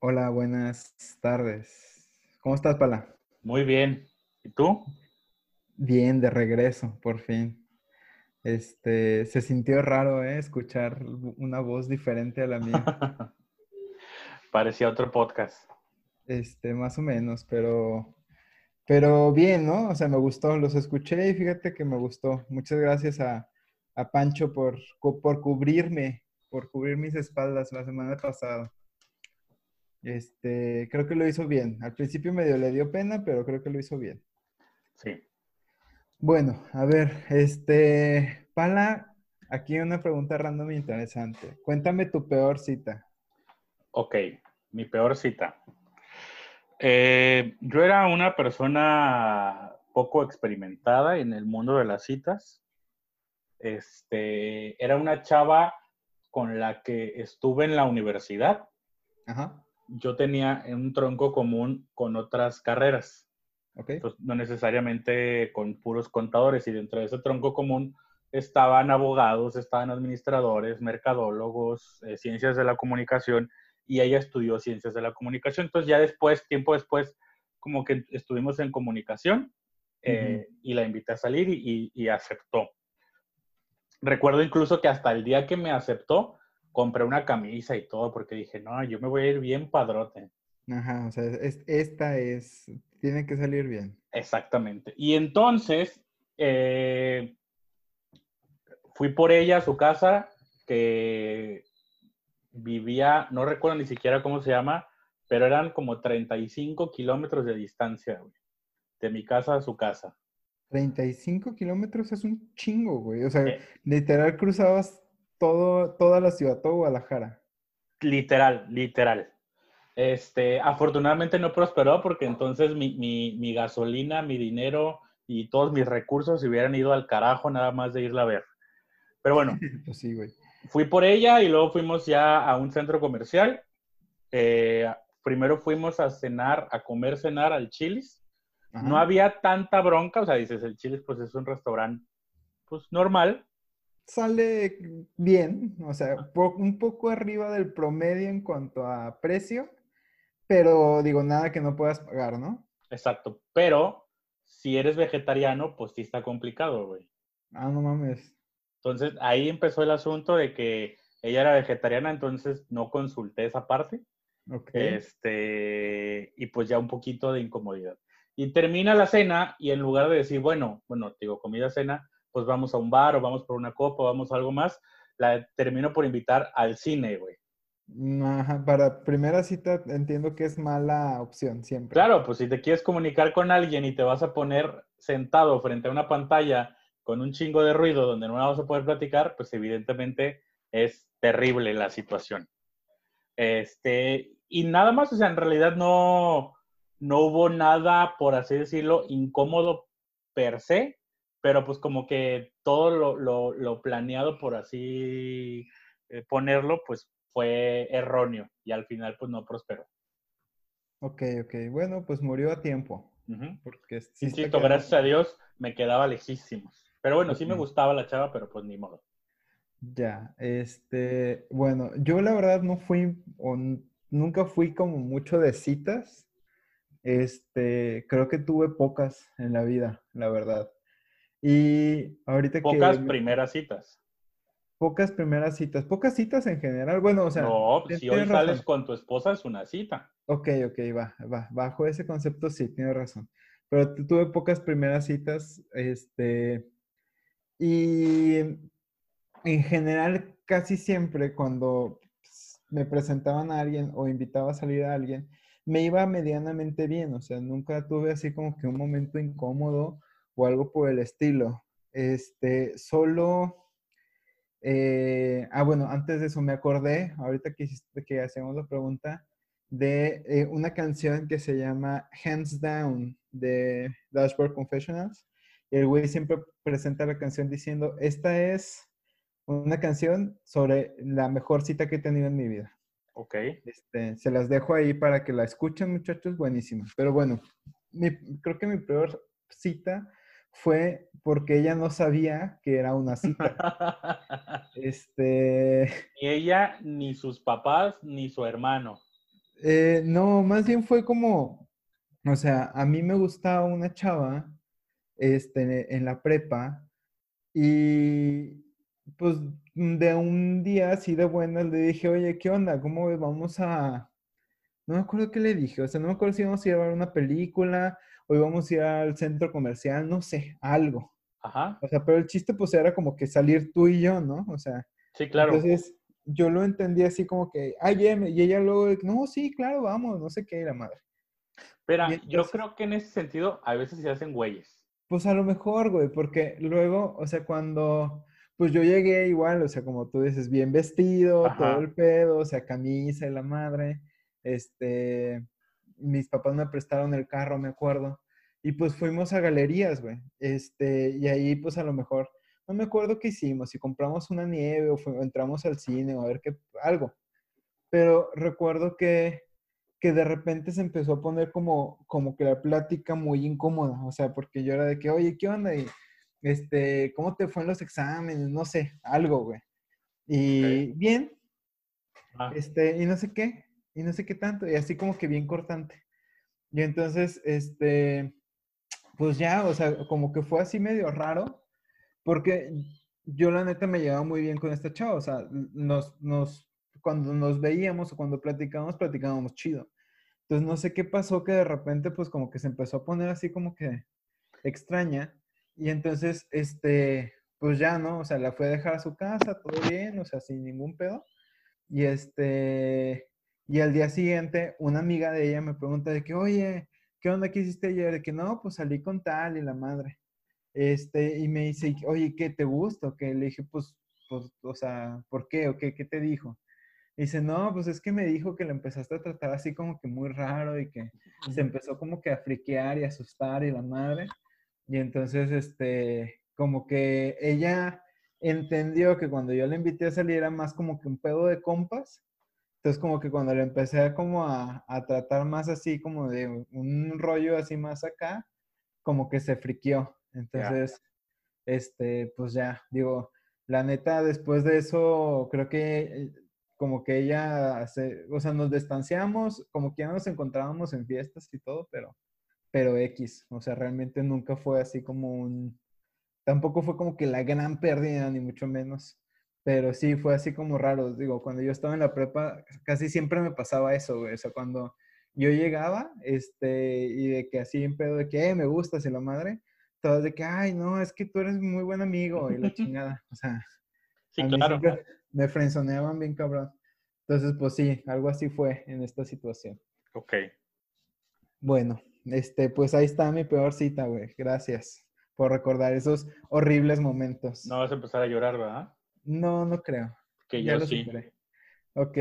Hola, buenas tardes. ¿Cómo estás, Pala? Muy bien. ¿Y tú? Bien, de regreso, por fin. Este, se sintió raro, ¿eh? Escuchar una voz diferente a la mía. Parecía otro podcast. Este, más o menos, pero, pero bien, ¿no? O sea, me gustó, los escuché y fíjate que me gustó. Muchas gracias a, a Pancho por, por cubrirme, por cubrir mis espaldas la semana pasada. Este, creo que lo hizo bien. Al principio medio le dio pena, pero creo que lo hizo bien. Sí. Bueno, a ver, este, Pala, aquí una pregunta random interesante. Cuéntame tu peor cita. Ok, mi peor cita. Eh, yo era una persona poco experimentada en el mundo de las citas. Este, era una chava con la que estuve en la universidad. Ajá yo tenía un tronco común con otras carreras. Okay. no necesariamente con puros contadores. Y dentro de ese tronco común estaban abogados, estaban administradores, mercadólogos, eh, ciencias de la comunicación. Y ella estudió ciencias de la comunicación. Entonces ya después, tiempo después, como que estuvimos en comunicación eh, y la invité a salir y, y aceptó. Recuerdo incluso que hasta el día que me aceptó, compré una camisa y todo porque dije, no, yo me voy a ir bien padrote. Ajá, o sea, esta es, tiene que salir bien. Exactamente. Y entonces, eh, fui por ella a su casa, que vivía, no recuerdo ni siquiera cómo se llama, pero eran como 35 kilómetros de distancia, güey, de mi casa a su casa. 35 kilómetros es un chingo, güey. O sea, eh. literal cruzabas todo, toda la ciudad, todo Guadalajara. Literal, literal. Este, afortunadamente no prosperó porque entonces mi, mi, gasolina, mi dinero y todos mis recursos se hubieran ido al carajo nada más de irla a ver. Pero bueno, pues sí, güey. fui por ella y luego fuimos ya a un centro comercial. Eh, primero fuimos a cenar, a comer, cenar al Chili's. No había tanta bronca, o sea, dices, el Chili's pues es un restaurante pues normal, sale bien, o sea, un poco arriba del promedio en cuanto a precio, pero digo, nada que no puedas pagar, ¿no? Exacto, pero si eres vegetariano, pues sí está complicado, güey. Ah, no mames. Entonces ahí empezó el asunto de que ella era vegetariana, entonces no consulté esa parte. Ok. Este, y pues ya un poquito de incomodidad. Y termina la cena y en lugar de decir, bueno, bueno, digo, comida, cena, pues vamos a un bar o vamos por una copa o vamos a algo más, la termino por invitar al cine, güey. Ajá, para primera cita entiendo que es mala opción siempre. Claro, pues si te quieres comunicar con alguien y te vas a poner sentado frente a una pantalla con un chingo de ruido donde no vas a poder platicar, pues evidentemente es terrible la situación. Este, y nada más, o sea, en realidad no, no hubo nada, por así decirlo, incómodo per se, pero pues como que todo lo, planeado, por así eh, ponerlo, pues fue erróneo y al final pues no prosperó. Ok, ok. Bueno, pues murió a tiempo. porque sí, gracias a Dios me quedaba lejísimos. Pero bueno, sí me gustaba la chava, pero pues ni modo. Ya, este, bueno, yo la verdad no fui, o nunca fui como mucho de citas. Este, creo que tuve pocas en la vida, la verdad. Y ahorita que... Pocas primeras citas. Pocas primeras citas. Pocas citas en general. Bueno, o sea... No, si hoy sales con tu esposa es una cita. Ok, ok, va, va. Bajo ese concepto sí, tienes razón. Pero tuve pocas primeras citas, este... Y en general, casi siempre cuando me presentaban a alguien o invitaba a salir a alguien, me iba medianamente bien. O sea, nunca tuve así como que un momento incómodo o algo por el estilo. Este, solo, eh, ah, bueno, antes de eso me acordé, ahorita que, que hacemos la pregunta, de eh, una canción que se llama Hands Down de Dashboard Confessionals. Y el güey siempre presenta la canción diciendo, esta es una canción sobre la mejor cita que he tenido en mi vida. Ok. Este, se las dejo ahí para que la escuchen, muchachos, buenísima. Pero bueno, creo que mi peor cita fue porque ella no sabía que era una cita. este. Ni ella, ni sus papás, ni su hermano. Eh, no, más bien fue como, o sea, a mí me gustaba una chava este, en la prepa y pues de un día así de buenas le dije, oye, ¿qué onda? ¿Cómo vamos a... No me acuerdo qué le dije, o sea, no me acuerdo si íbamos a ver una película o íbamos a ir al centro comercial, no sé, algo. Ajá. O sea, pero el chiste pues era como que salir tú y yo, ¿no? O sea, Sí, claro. entonces yo lo entendí así como que, ay, Em", y ella luego, no, sí, claro, vamos, no sé qué, la madre. Pero yo creo que en ese sentido a veces se hacen güeyes. Pues a lo mejor, güey, porque luego, o sea, cuando, pues yo llegué igual, o sea, como tú dices, bien vestido, Ajá. todo el pedo, o sea, camisa y la madre, este, mis papás me prestaron el carro, me acuerdo, y pues fuimos a galerías, güey, este, y ahí pues a lo mejor, no me acuerdo qué hicimos, si compramos una nieve o, entramos al cine o a ver qué, algo, pero recuerdo que que de repente se empezó a poner como, como que la plática muy incómoda, o sea, porque yo era de que, oye, ¿qué onda? Y, este, ¿cómo te fue en los exámenes? No sé, algo, güey. Y bien, Ah, este, y no sé qué, y no sé qué tanto, y así como que bien cortante. Y entonces, este, pues ya, o sea, como que fue así medio raro, porque yo la neta me llevaba muy bien con esta chava, o sea, nos, nos, cuando nos veíamos o cuando platicábamos, platicábamos chido. Entonces, no sé qué pasó que de repente, pues como que se empezó a poner así como que extraña, y entonces, este, pues ya, ¿no? O sea, la fue a dejar a su casa, todo bien, o sea, sin ningún pedo. Y este, y al día siguiente, una amiga de ella me pregunta de que, oye, ¿qué onda que hiciste ayer? De que no, pues salí con tal y la madre. Este, y me dice, oye, ¿qué te gusta? Que le dije, pues, pues, o sea, ¿por qué? ¿O qué? ¿Qué te dijo? Y dice, no, pues es que me dijo que la empezaste a tratar así como que muy raro y que se empezó como que a friquear y a asustar y la madre. Y entonces, este, como que ella entendió que cuando yo la invité a salir era más como que un pedo de compas. Entonces, como que cuando le empecé a como a, a tratar más así, como de un rollo así más acá, como que se friqueó. Entonces, este, pues ya, digo, la neta, después de eso, creo que como que ella, se, o sea, nos distanciamos, como que ya nos encontrábamos en fiestas y todo, pero, pero X, o sea, realmente nunca fue así como un, tampoco fue como que la gran pérdida, ni mucho menos, pero sí fue así como raro, digo, cuando yo estaba en la prepa, casi siempre me pasaba eso, güey, o sea, cuando yo llegaba, este, y de que así en pedo de que, eh, me gustas y la madre, todas de que, ay, no, es que tú eres muy buen amigo y la chingada, o sea, sí, claro. me frenzoneaban bien cabrón. Entonces, pues sí, algo así fue en esta situación. Ok. Bueno, este, pues ahí está mi peor cita, güey. Gracias por recordar esos horribles momentos. No vas a empezar a llorar, ¿verdad? No, no creo. Que ya yo lo sí. superé. Ok.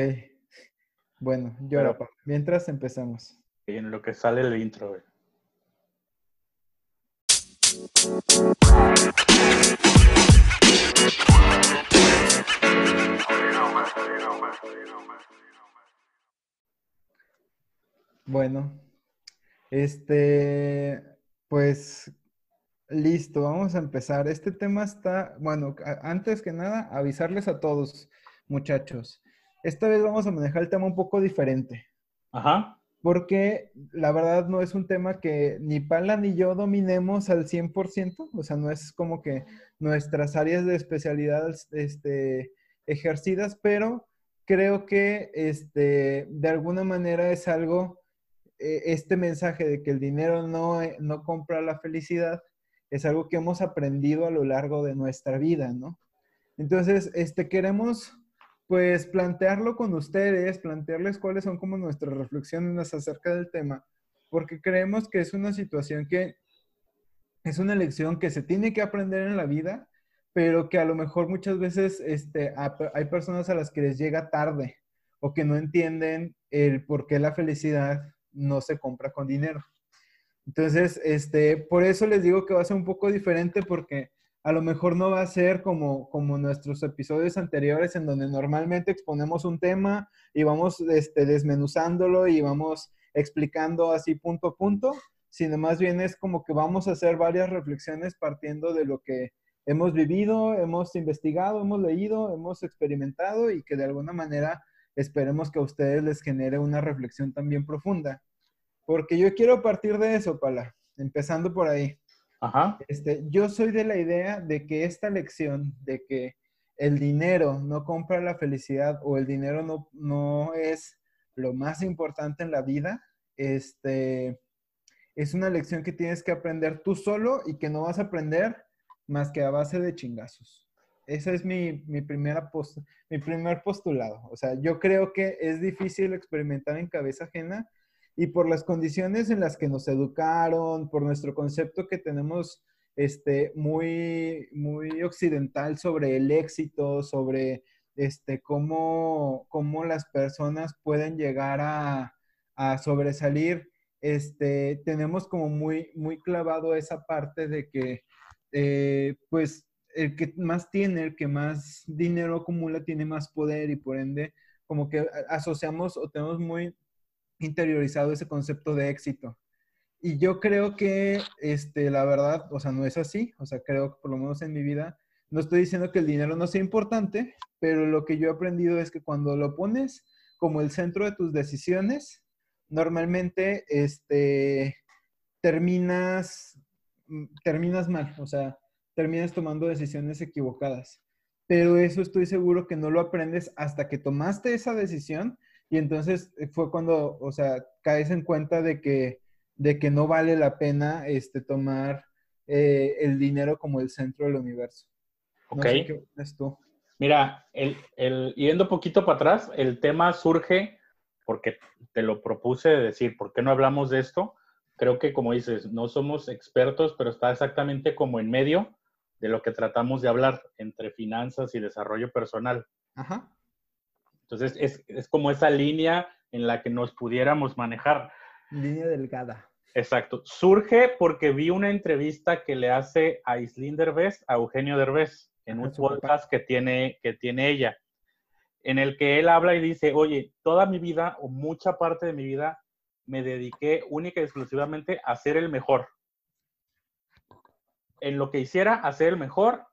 Bueno, llora, Pero-. Mientras empezamos. En lo que sale el intro, güey. Bueno, este, pues listo, vamos a empezar. Este tema está, bueno, antes que nada, avisarles a todos, muchachos. Esta vez vamos a manejar el tema un poco diferente, Ajá. porque la verdad no es un tema que ni Pala ni yo dominemos al 100%, o sea, no es como que nuestras áreas de especialidad este, ejercidas, pero creo que este, de alguna manera es algo, eh, este mensaje de que el dinero no, eh, no compra la felicidad, es algo que hemos aprendido a lo largo de nuestra vida, ¿no? Entonces, este, queremos pues plantearlo con ustedes, plantearles cuáles son como nuestras reflexiones acerca del tema, porque creemos que es una situación que es una lección que se tiene que aprender en la vida, pero que a lo mejor muchas veces este, hay personas a las que les llega tarde o que no entienden el por qué la felicidad no se compra con dinero. Entonces, este, por eso les digo que va a ser un poco diferente porque a lo mejor no va a ser como, como nuestros episodios anteriores en donde normalmente exponemos un tema y vamos este, desmenuzándolo y vamos explicando así punto a punto, sino más bien es como que vamos a hacer varias reflexiones partiendo de lo que hemos vivido, hemos investigado, hemos leído, hemos experimentado y que de alguna manera esperemos que a ustedes les genere una reflexión también profunda. Porque yo quiero partir de eso, Pala, empezando por ahí. Ajá. Este, yo soy de la idea de que esta lección de que el dinero no compra la felicidad o el dinero no, no es lo más importante en la vida, este, es una lección que tienes que aprender tú solo y que no vas a aprender más que a base de chingazos. Ese es mi, mi, primera post, mi primer postulado. O sea, yo creo que es difícil experimentar en cabeza ajena y por las condiciones en las que nos educaron, por nuestro concepto que tenemos este, muy, muy occidental sobre el éxito, sobre este, cómo, cómo las personas pueden llegar a, a sobresalir, este, tenemos como muy, muy clavado esa parte de que, eh, pues, el que más tiene, el que más dinero acumula, tiene más poder y por ende, como que asociamos o tenemos muy interiorizado ese concepto de éxito. Y yo creo que, este, la verdad, o sea, no es así. O sea, creo que por lo menos en mi vida, no estoy diciendo que el dinero no sea importante, pero lo que yo he aprendido es que cuando lo pones como el centro de tus decisiones, normalmente, este, terminas, mm, terminas mal. O sea, terminas tomando decisiones equivocadas. Pero eso estoy seguro que no lo aprendes hasta que tomaste esa decisión y entonces eh, fue cuando, o sea, caes en cuenta de que, de que no vale la pena este, tomar eh, el dinero como el centro del universo. ok. ¿Qué tú? Mira, el, el, yendo poquito para atrás, el tema surge porque te lo propuse de decir, ¿por qué no hablamos de esto? Creo que, como dices, no somos expertos, pero está exactamente como en medio de lo que tratamos de hablar entre finanzas y desarrollo personal. Ajá. Entonces, es, es, como esa línea en la que nos pudiéramos manejar. Línea delgada. Exacto. Surge porque vi una entrevista que le hace a Islín Derbez, a Eugenio Derbez, en un podcast que tiene, que tiene ella, en el que él habla y dice, oye, toda mi vida o mucha parte de mi vida me dediqué única y exclusivamente a ser el mejor. En lo que hiciera, a ser el mejor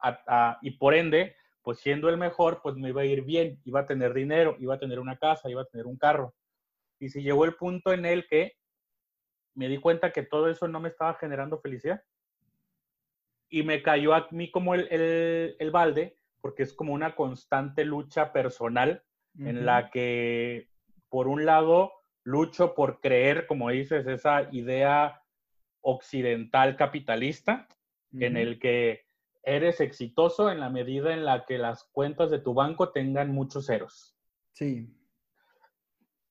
y por ende pues siendo el mejor, pues me iba a ir bien, iba a tener dinero, iba a tener una casa, iba a tener un carro. Y si llegó el punto en el que me di cuenta que todo eso no me estaba generando felicidad. Y me cayó a mí como el, el, balde, porque es como una constante lucha personal en la que, por un lado, lucho por creer, como dices, esa idea occidental capitalista, en el que eres exitoso en la medida en la que las cuentas de tu banco tengan muchos ceros. Sí.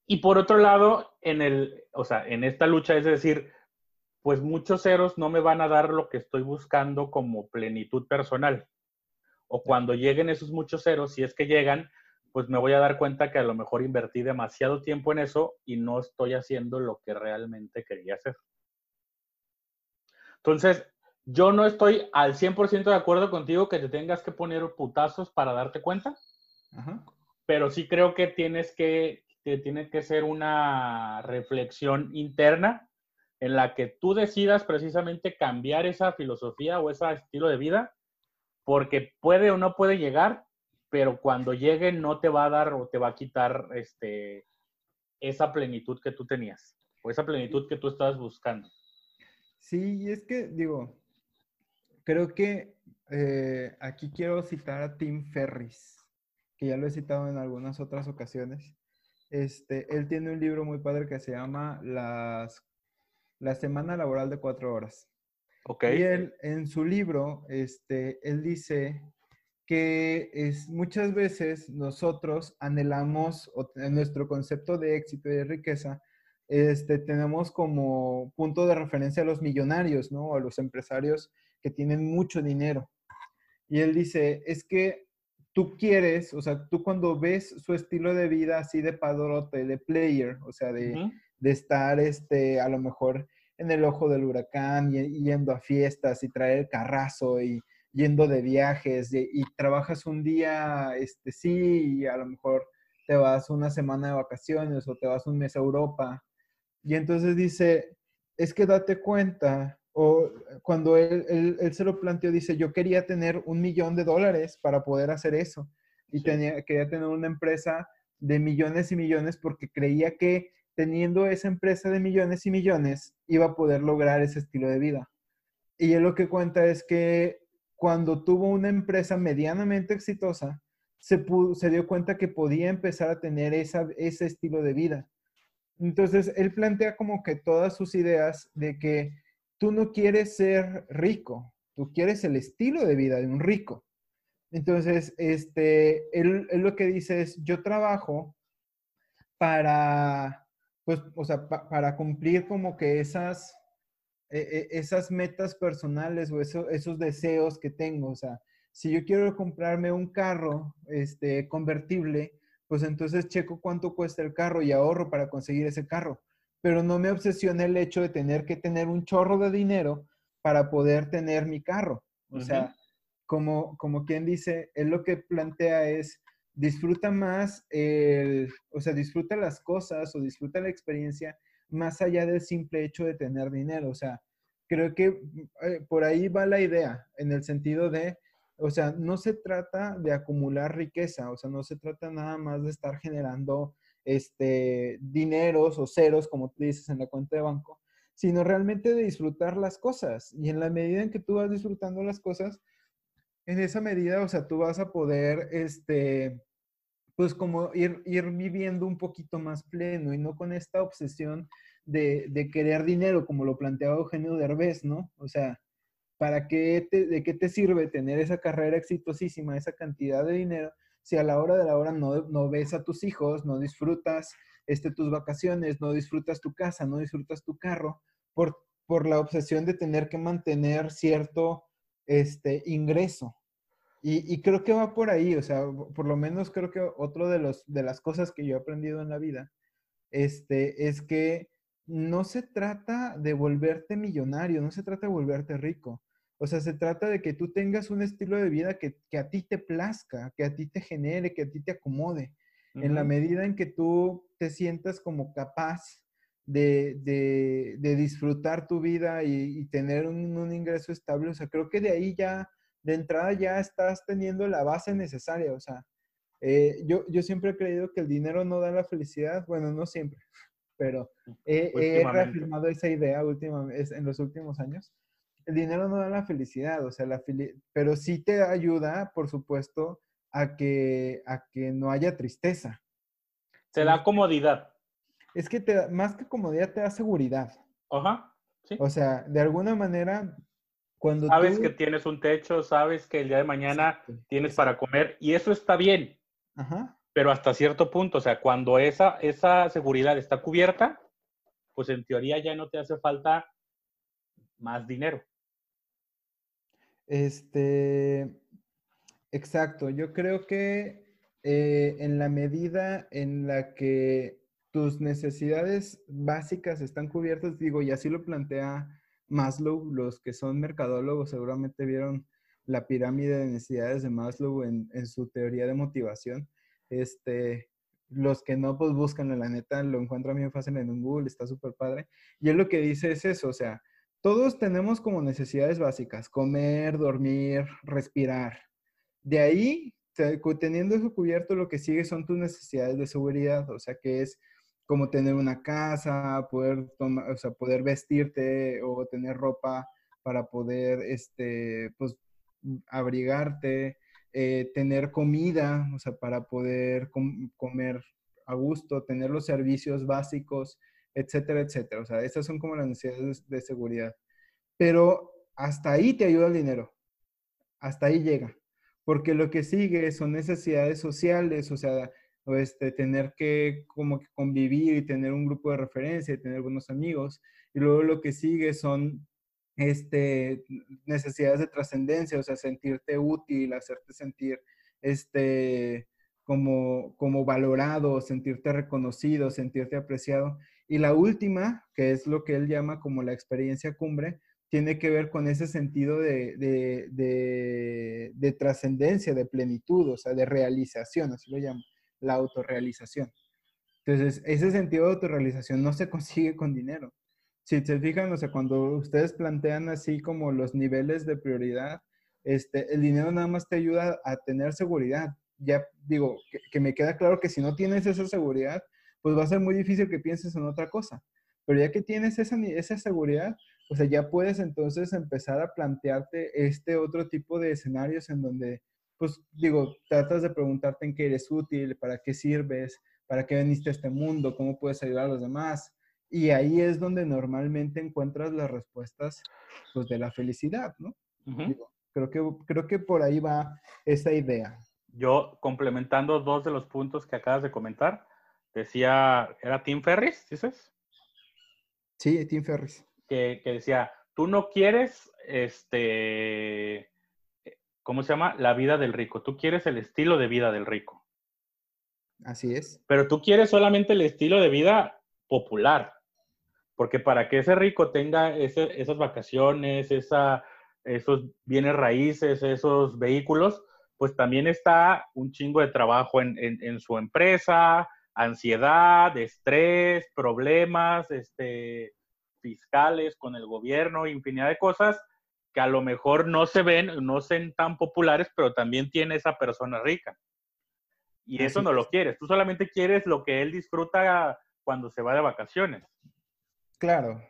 Y por otro lado, en el, o sea, en esta lucha es decir, pues muchos ceros no me van a dar lo que estoy buscando como plenitud personal. O cuando lleguen esos muchos ceros, si es que llegan, pues me voy a dar cuenta que a lo mejor invertí demasiado tiempo en eso y no estoy haciendo lo que realmente quería hacer. Entonces, yo no estoy al 100% de acuerdo contigo que te tengas que poner putazos para darte cuenta, pero sí creo que tienes que, que tiene que ser una reflexión interna en la que tú decidas precisamente cambiar esa filosofía o ese estilo de vida, porque puede o no puede llegar, pero cuando llegue no te va a dar o te va a quitar este, esa plenitud que tú tenías o esa plenitud que tú estabas buscando. Sí, es que digo, creo que eh, aquí quiero citar a Tim Ferris, que ya lo he citado en algunas otras ocasiones. Este, él tiene un libro muy padre que se llama Las, La Semana Laboral de Cuatro Horas. Okay. Y él, en su libro, este, él dice que es, muchas veces nosotros anhelamos, en nuestro concepto de éxito y de riqueza, este, tenemos como punto de referencia a los millonarios, ¿no? A los empresarios que tienen mucho dinero. Y él dice, es que tú quieres, o sea, tú cuando ves su estilo de vida así de padrote, de player, o sea, de, estar, este, a lo mejor en el ojo del huracán, y, yendo a fiestas y traer carrazo y yendo de viajes y, y, trabajas un día, este, sí, y a lo mejor te vas una semana de vacaciones o te vas un mes a Europa. Y entonces dice, es que date cuenta o cuando él, se lo planteó, dice, yo quería tener un millón de dólares para poder hacer eso. Y tenía, quería tener una empresa de millones y millones porque creía que teniendo esa empresa de millones y millones iba a poder lograr ese estilo de vida. Y él lo que cuenta es que cuando tuvo una empresa medianamente exitosa, se, se dio cuenta que podía empezar a tener esa, ese estilo de vida. Entonces, él plantea como que todas sus ideas de que tú no quieres ser rico, tú quieres el estilo de vida de un rico. Entonces, este, él, lo que dice es, yo trabajo para, pues, o sea, para cumplir como que esas, e, e, esas metas personales o esos deseos que tengo. O sea, si yo quiero comprarme un carro este, convertible, pues entonces checo cuánto cuesta el carro y ahorro para conseguir ese carro. Pero no me obsesiona el hecho de tener que tener un chorro de dinero para poder tener mi carro. O sea, como, como quien dice, él lo que plantea es, disfruta más, el, o sea, disfruta las cosas o disfruta la experiencia más allá del simple hecho de tener dinero. O sea, creo que eh, por ahí va la idea, en el sentido de, o sea, no se trata de acumular riqueza, o sea, no se trata nada más de estar generando este, dineros o ceros, como tú dices, en la cuenta de banco, sino realmente de disfrutar las cosas. Y en la medida en que tú vas disfrutando las cosas, en esa medida, o sea, tú vas a poder, este, pues como ir, ir viviendo un poquito más pleno y no con esta obsesión de, de querer dinero, como lo planteaba Eugenio Derbez, ¿no? O sea, ¿para qué ¿de qué te sirve tener esa carrera exitosísima, esa cantidad de dinero, si a la hora de la hora no, no ves a tus hijos, no disfrutas este, tus vacaciones, no disfrutas tu casa, no disfrutas tu carro, por, por la obsesión de tener que mantener cierto este, ingreso. Y, creo que va por ahí, o sea, por lo menos creo que otro de, los, de las cosas que yo he aprendido en la vida este, es que no se trata de volverte millonario, no se trata de volverte rico. O sea, se trata de que tú tengas un estilo de vida que, a ti te plazca, que a ti te genere, que a ti te acomode. En la medida en que tú te sientas como capaz de, disfrutar tu vida y, tener un, ingreso estable. O sea, creo que de ahí ya, de entrada ya estás teniendo la base necesaria. O sea, eh, yo, yo siempre he creído que el dinero no da la felicidad. Bueno, no siempre, pero he, reafirmado esa idea últimamente, en los últimos años. El dinero no da la felicidad, o sea, la pero sí te ayuda, por supuesto, a que, a que no haya tristeza. Te da comodidad es que te, más que comodidad te da seguridad. Ajá, sí. O sea, de alguna manera, cuando Sabes que tienes un techo, sabes que el día de mañana tienes para comer y eso está bien. Ajá. Pero hasta cierto punto, o sea, cuando esa, esa seguridad está cubierta, pues en teoría ya no te hace falta más dinero. Este, exacto, yo creo que eh, en la medida en la que tus necesidades básicas están cubiertas, digo, y así lo plantea Maslow, los que son mercadólogos seguramente vieron la pirámide de necesidades de Maslow en, su teoría de motivación. Este, los que no, pues buscan la neta, lo encuentran bien fácil en Google, está súper padre. Y él lo que dice es eso, o sea, todos tenemos como necesidades básicas, comer, dormir, respirar. De ahí, teniendo eso cubierto, lo que sigue son tus necesidades de seguridad, o sea, que es como tener una casa, poder, vestirte o tener ropa para poder, este, pues, abrigarte, eh, tener comida, o sea, para poder comer a gusto, tener los servicios básicos, etcétera, etcétera. O sea, esas son como las necesidades de seguridad. Pero hasta ahí te ayuda el dinero. Hasta ahí llega. Porque lo que sigue son necesidades sociales, o sea, este, tener que como convivir y tener un grupo de referencia y tener buenos amigos. Y luego lo que sigue son este, necesidades de trascendencia, o sea, sentirte útil, hacerte sentir este, como, como valorado, sentirte reconocido, sentirte apreciado. Y la última, que es lo que él llama como la experiencia cumbre, tiene que ver con ese sentido de, de, de, de trascendencia, de plenitud, o sea, de realización, así lo llamo la autorrealización. Entonces, ese sentido de autorrealización no se consigue con dinero. Si se fijan, o sea, cuando ustedes plantean así como los niveles de prioridad, este, el dinero nada más te ayuda a tener seguridad, ya digo, que, me queda claro que si no tienes esa seguridad, pues va a ser muy difícil que pienses en otra cosa. Pero ya que tienes esa, esa seguridad, o sea, ya puedes entonces empezar a plantearte este otro tipo de escenarios en donde, pues digo, tratas de preguntarte en qué eres útil, para qué sirves, para qué veniste a este mundo, cómo puedes ayudar a los demás. Y ahí es donde normalmente encuentras las respuestas pues, de la felicidad, ¿no? creo, que, creo que por ahí va esa idea. Yo, complementando dos de los puntos que acabas de comentar, decía, ¿era Tim Ferris, dices? Sí, Tim Ferris. Que, que decía, tú no quieres, este, ¿cómo se llama? La vida del rico, tú quieres el estilo de vida del rico. Así es. Pero tú quieres solamente el estilo de vida popular, porque para que ese rico tenga esas vacaciones, esa, esos bienes raíces, esos vehículos, pues también está un chingo de trabajo en, su empresa, ansiedad, estrés, problemas este, fiscales con el gobierno, infinidad de cosas que a lo mejor no se ven, no son tan populares, pero también tiene esa persona rica. Y eso no lo quieres. Tú solamente quieres lo que él disfruta cuando se va de vacaciones. Claro.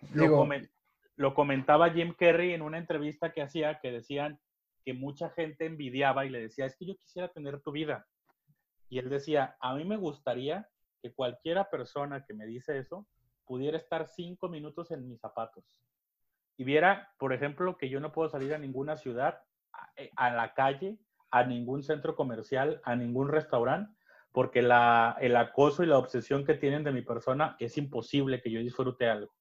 lo comentaba Jim Carrey en una entrevista que hacía que decían que mucha gente envidiaba y le decía, es que yo quisiera tener tu vida. Y él decía, a mí me gustaría que cualquiera persona que me dice eso pudiera estar cinco minutos en mis zapatos y viera, por ejemplo, que yo no puedo salir a ninguna ciudad, a, la calle, a ningún centro comercial, a ningún restaurante, porque la, el acoso y la obsesión que tienen de mi persona es imposible que yo disfrute algo.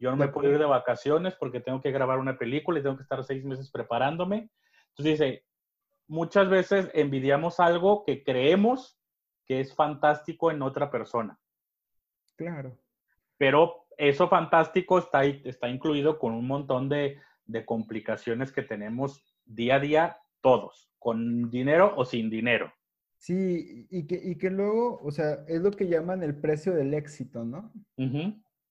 Yo no me puedo ir de vacaciones porque tengo que grabar una película y tengo que estar seis meses preparándome. Entonces dice, muchas veces envidiamos algo que creemos que es fantástico en otra persona. Claro. Pero eso fantástico está, está incluido con un montón de, de complicaciones que tenemos día a día todos, con dinero o sin dinero. Sí, y que, y que luego, o sea, es lo que llaman el precio del éxito, ¿no?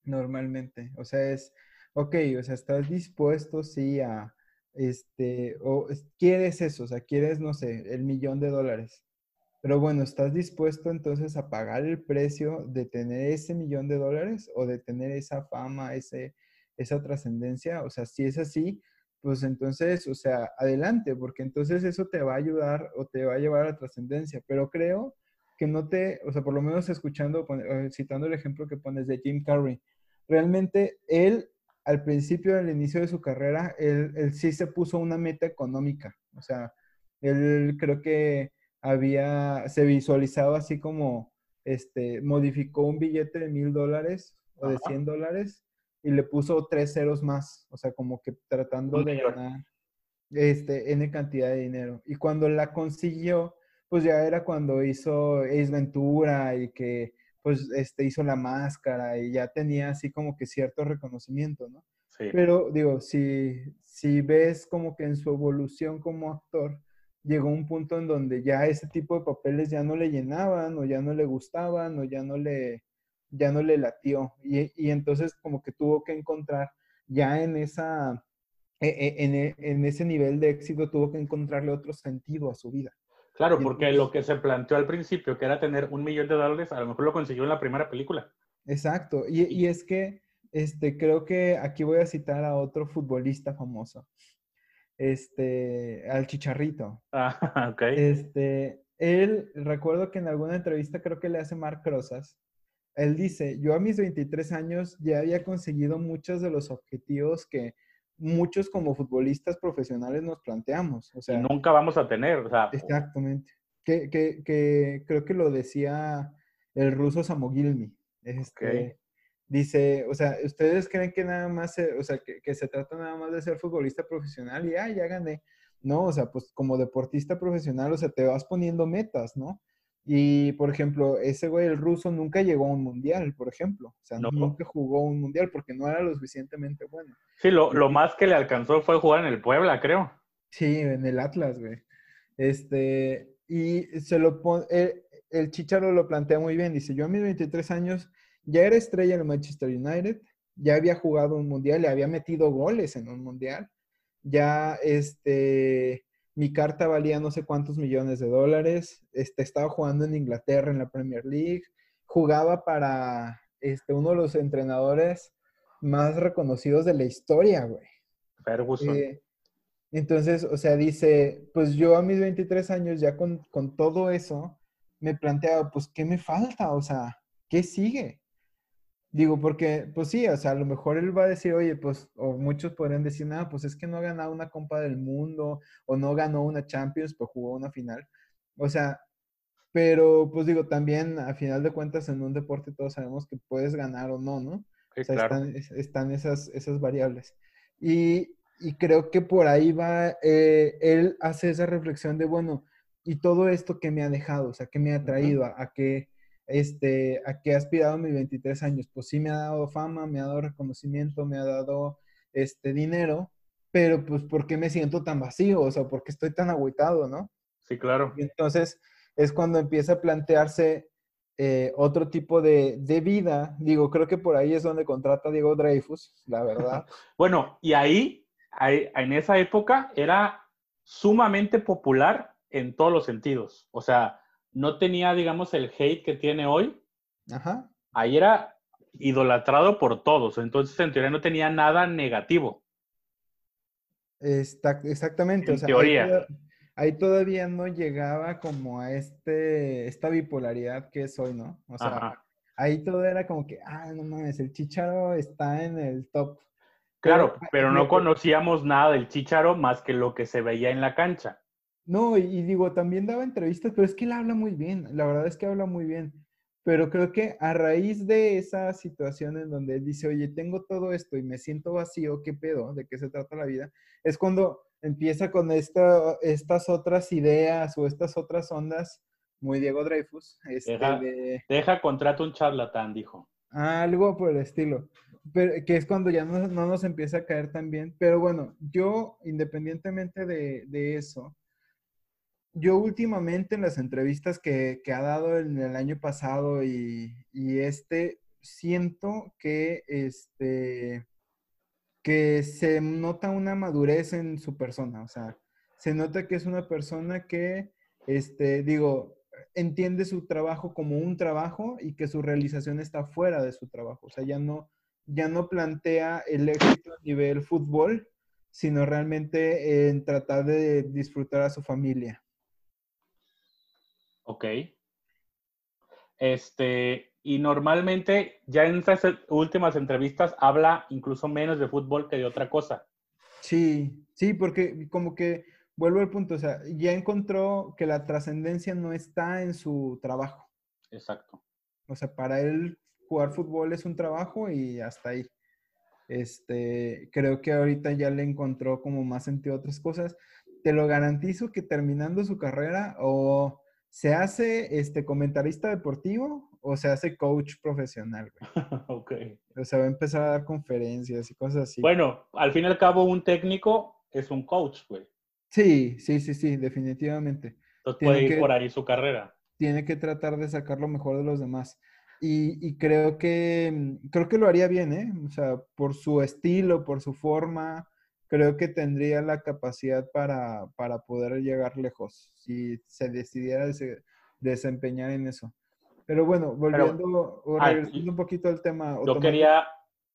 normalmente. O sea, es, ok, o sea, estás dispuesto, sí, a, este, o quieres eso, o sea, quieres, no sé, el millón de dólares. Pero bueno, ¿estás dispuesto entonces a pagar el precio de tener ese millón de dólares o de tener esa fama, ese, esa trascendencia? O sea, si es así, pues entonces, o sea, adelante, porque entonces eso te va a ayudar o te va a llevar a la trascendencia. Pero creo que no te, o sea, por lo menos escuchando, eh, citando el ejemplo que pones de Jim Carrey, realmente él, al principio, del inicio de su carrera, él, sí se puso una meta económica. O sea, él creo que había, se visualizaba así como, este, modificó un billete de mil dólares o de cien dólares y le puso tres ceros más. O sea, como que tratando de ganar este, N cantidad de dinero. Y cuando la consiguió, pues ya era cuando hizo Ace Ventura y que pues este, hizo la máscara y ya tenía así como que cierto reconocimiento, ¿no? Sí. Pero digo, si, si ves como que en su evolución como actor, llegó un punto en donde ya ese tipo de papeles ya no le llenaban o ya no le gustaban o ya no le, ya no le latió. Y, y entonces como que tuvo que encontrar ya en esa, e, e, en, e, en, ese nivel de éxito, tuvo que encontrarle otro sentido a su vida. Claro, porque lo que se planteó al principio, que era tener un millón de dólares, a lo mejor lo consiguió en la primera película. Exacto. Y, y, es que este, creo que aquí voy a citar a otro futbolista famoso. Este, al Chicharrito. Ah, ok. Este, él, recuerdo que en alguna entrevista creo que le hace Marc Rosas, él dice, yo a mis 23 años ya había conseguido muchos de los objetivos que muchos como futbolistas profesionales nos planteamos. O sea, y nunca vamos a tener. O sea, exactamente. Que, que, que, creo que lo decía el ruso Samogilmi. Este, Dice, o sea, ¿ustedes creen que nada más, o sea, que, que, se trata nada más de ser futbolista profesional y, ah, ya gané? No, o sea, pues como deportista profesional, o sea, te vas poniendo metas, ¿no? Y, por ejemplo, ese güey, el ruso, nunca llegó a un mundial, por ejemplo. O sea, nunca jugó un mundial porque no era lo suficientemente bueno. Sí, lo, lo, más que le alcanzó fue jugar en el Puebla, creo. Sí, en el Atlas, güey. Este, y se lo pone, el, el Chicharo lo plantea muy bien. Dice, yo a mis 23 años ya era estrella en el Manchester United, ya había jugado un mundial, le había metido goles en un mundial, ya este mi carta valía no sé cuántos millones de dólares, este, estaba jugando en Inglaterra en la Premier League, jugaba para este, uno de los entrenadores más reconocidos de la historia, güey. Ferguson. Eh, entonces, o sea, dice, pues yo a mis 23 años ya con, con todo eso, me planteaba, pues, ¿qué me falta? O sea, ¿qué sigue? Digo, porque, pues sí, o sea, a lo mejor él va a decir, oye, pues, o muchos podrían decir, nada, pues es que no ha ganado una Copa del Mundo, o no ganó una Champions, pero jugó una final. O sea, pero, pues digo, también, a final de cuentas, en un deporte todos sabemos que puedes ganar o no, ¿no? Sí, o sea, claro. están, es- están esas, esas variables. Y, y creo que por ahí va, eh, él hace esa reflexión de, bueno, y todo esto que me ha dejado, o sea, que me ha traído a, a que, este, a que he aspirado a mis 23 años, pues sí me ha dado fama, me ha dado reconocimiento, me ha dado, este, dinero, pero pues, ¿por qué me siento tan vacío? O sea, ¿por qué estoy tan agüitado, no? Sí, claro. Y entonces es cuando empieza a plantearse eh, otro tipo de, de vida. Digo, creo que por ahí es donde contrata a Diego Dreyfus, la verdad. Bueno, y ahí, ahí, en esa época, era sumamente popular en todos los sentidos. O sea, no tenía, digamos, el hate que tiene hoy. Ajá. Ahí era idolatrado por todos. Entonces, en teoría, no tenía nada negativo. Está, exactamente. En o sea, teoría. Ahí, toda- ahí todavía no llegaba como a este, esta bipolaridad que es hoy, ¿no? O sea, Ajá. ahí todo era como que, ah, no mames, el Chicharo está en el top. Claro, Pero- pero no conocíamos nada del Chicharo más que lo que se veía en la cancha. No, y, y digo, también daba entrevistas, pero es que él habla muy bien, la verdad es que habla muy bien. Pero creo que a raíz de esa situación en donde él dice, oye, tengo todo esto y me siento vacío, ¿qué pedo? ¿De qué se trata la vida? Es cuando empieza con esta, estas otras ideas o estas otras ondas, muy Diego Dreyfus, este, Deja- de Deja contrato un charlatán, dijo. algo por el estilo. Pero, que es cuando ya no, no nos empieza a caer tan bien. Pero bueno, yo, independientemente de, de eso, yo últimamente en las entrevistas que, que ha dado en el año pasado y, y este, siento que, este, que se nota una madurez en su persona. O sea, se nota que es una persona que, este, digo, entiende su trabajo como un trabajo y que su realización está fuera de su trabajo. O sea, ya no, ya no plantea el éxito a nivel fútbol, sino realmente en tratar de disfrutar a su familia. Ok. Este, y normalmente ya en estas últimas entrevistas habla incluso menos de fútbol que de otra cosa. Sí, sí, porque como que vuelvo al punto, o sea, ya encontró que la trascendencia no está en su trabajo. Exacto. O sea, para él jugar fútbol es un trabajo y hasta ahí. Este, creo que ahorita ya le encontró como más sentido a otras cosas. Te lo garantizo que terminando su carrera o se hace este comentarista deportivo o se hace coach profesional, güey. ok. O sea, va a empezar a dar conferencias y cosas así. Bueno, al fin y al cabo, un técnico es un coach, güey. Sí, sí, sí, sí, definitivamente. Entonces Tiene puede ir que- por ahí su carrera. tiene que tratar de sacar lo mejor de los demás. Y, y creo que mm, creo que lo haría bien, ¿eh? O sea, por su estilo, por su forma, creo que tendría la capacidad para, para poder llegar lejos si se decidiera dese- desempeñar en eso. Pero bueno, volviendo o ah, un poquito al tema. Yo quería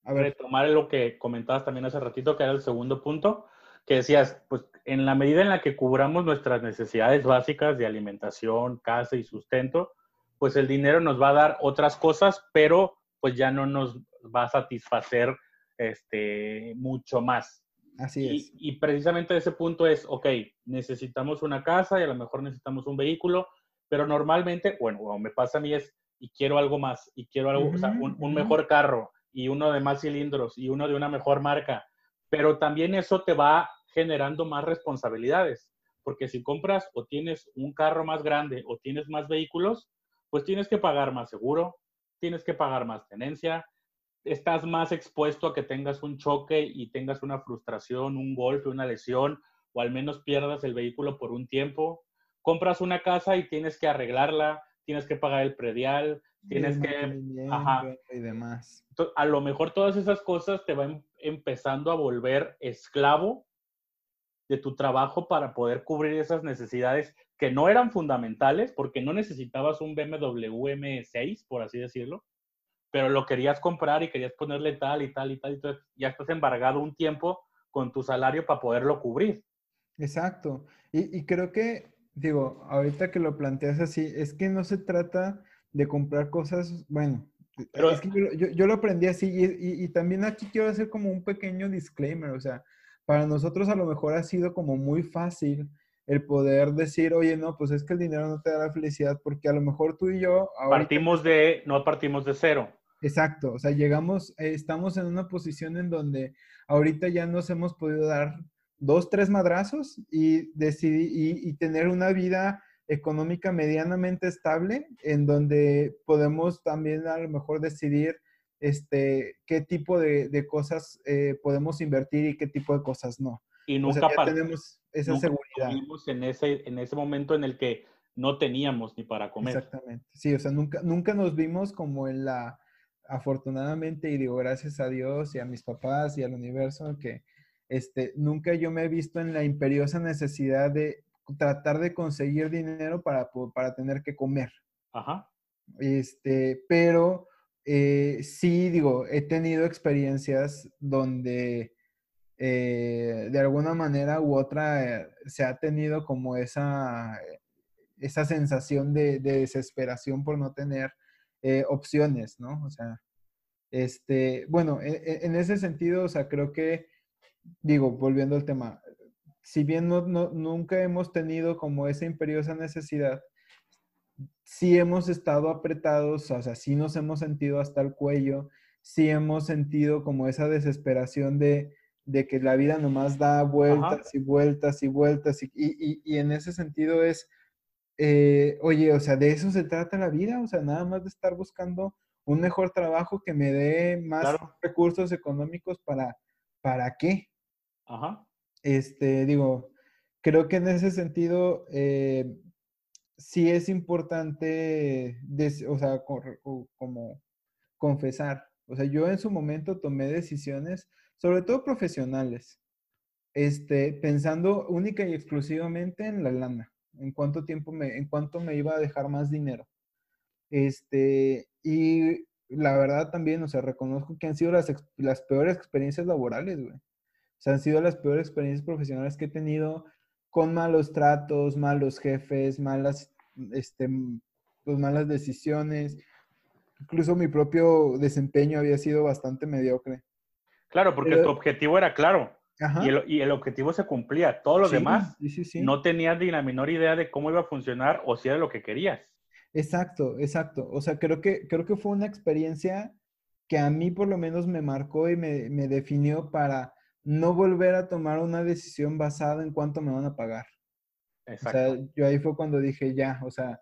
a ver, retomar lo que comentabas también hace ratito, que era el segundo punto, que decías, pues en la medida en la que cubramos nuestras necesidades básicas de alimentación, casa y sustento, pues el dinero nos va a dar otras cosas, pero pues ya no nos va a satisfacer este, mucho más. Así Y, es. y precisamente ese punto es, ok, necesitamos una casa y a lo mejor necesitamos un vehículo, pero normalmente, bueno, o me pasa a mí es, y quiero algo más, y quiero algo, o sea, Ujú, un, mejor carro, y uno de más cilindros, y uno de una mejor marca, pero también eso te va generando más responsabilidades, porque si compras o tienes un carro más grande o tienes más vehículos, pues tienes que pagar más seguro, tienes que pagar más tenencia, estás más expuesto a que tengas un choque y tengas una frustración, un golpe, una lesión, o al menos pierdas el vehículo por un tiempo. Compras una casa y tienes que arreglarla, tienes que pagar el predial, tienes El que... ajá. Y demás. A lo mejor todas esas cosas te van empezando a volver esclavo de tu trabajo para poder cubrir esas necesidades que no eran fundamentales, porque no necesitabas un BMW M6, por así decirlo, pero lo querías comprar y querías ponerle tal y tal y tal, y entonces ya estás embargado un tiempo con tu salario para poderlo cubrir. Exacto. Y, creo que, digo, ahorita que lo planteas así, es que no se trata de comprar cosas, bueno, pero, es que yo, lo aprendí así y, y, también aquí quiero hacer como un pequeño disclaimer, o sea, para nosotros a lo mejor ha sido como muy fácil el poder decir, oye, no, pues es que el dinero no te da la felicidad, porque a lo mejor tú y yo... partimos de, no partimos de cero. Exacto, o sea, llegamos, eh, estamos en una posición en donde ahorita ya nos hemos podido dar dos, tres madrazos y, decidir, y, tener una vida económica medianamente estable en donde podemos también a lo mejor decidir este, qué tipo de, cosas eh, podemos invertir y qué tipo de cosas no. Y nunca tenemos esa seguridad. En ese, en ese momento en el que no teníamos ni para comer. Exactamente. Sí, o sea, nunca, nunca nos vimos como en la afortunadamente, y digo gracias a Dios y a mis papás y al universo, que este, nunca yo me he visto en la imperiosa necesidad de tratar de conseguir dinero para, para tener que comer. Ajá. Este, pero eh, sí, digo, he tenido experiencias donde eh, de alguna manera u otra eh, se ha tenido como esa, esa sensación de, de desesperación por no tener eh, opciones, ¿no? O sea, este, bueno, e, e, en, ese sentido, o sea, creo que, digo, volviendo al tema, si bien no, nunca hemos tenido como esa imperiosa necesidad, sí hemos estado apretados, o sea, sí nos hemos sentido hasta el cuello, sí hemos sentido como esa desesperación de, de que la vida nomás da vueltas y vueltas y vueltas y, y, y, en ese sentido es eh, oye, o sea, de eso se trata la vida, o sea, nada más de estar buscando un mejor trabajo que me dé más recursos económicos para, ¿para qué? Ajá. Este, digo, creo que en ese sentido eh, sí es importante, o sea, como confesar. O sea, yo en su momento tomé decisiones, sobre todo profesionales, este, pensando única y exclusivamente en la lana en cuánto tiempo me, en cuánto me iba a dejar más dinero. Este, y la verdad también, o sea, reconozco que han sido las, las peores experiencias laborales, güey. O sea, han sido las peores experiencias profesionales que he tenido con malos tratos, malos jefes, malas, este, pues malas decisiones. Incluso mi propio desempeño había sido bastante mediocre. Claro, porque tu objetivo era claro. Y el, objetivo se cumplía. Todo lo demás no tenías ni la menor idea de cómo iba a funcionar o si era lo que querías. Exacto, exacto. O sea, creo que, creo que fue una experiencia que a mí por lo menos me marcó y me, definió para no volver a tomar una decisión basada en cuánto me van a pagar. Exacto. O sea, yo ahí fue cuando dije ya, o sea,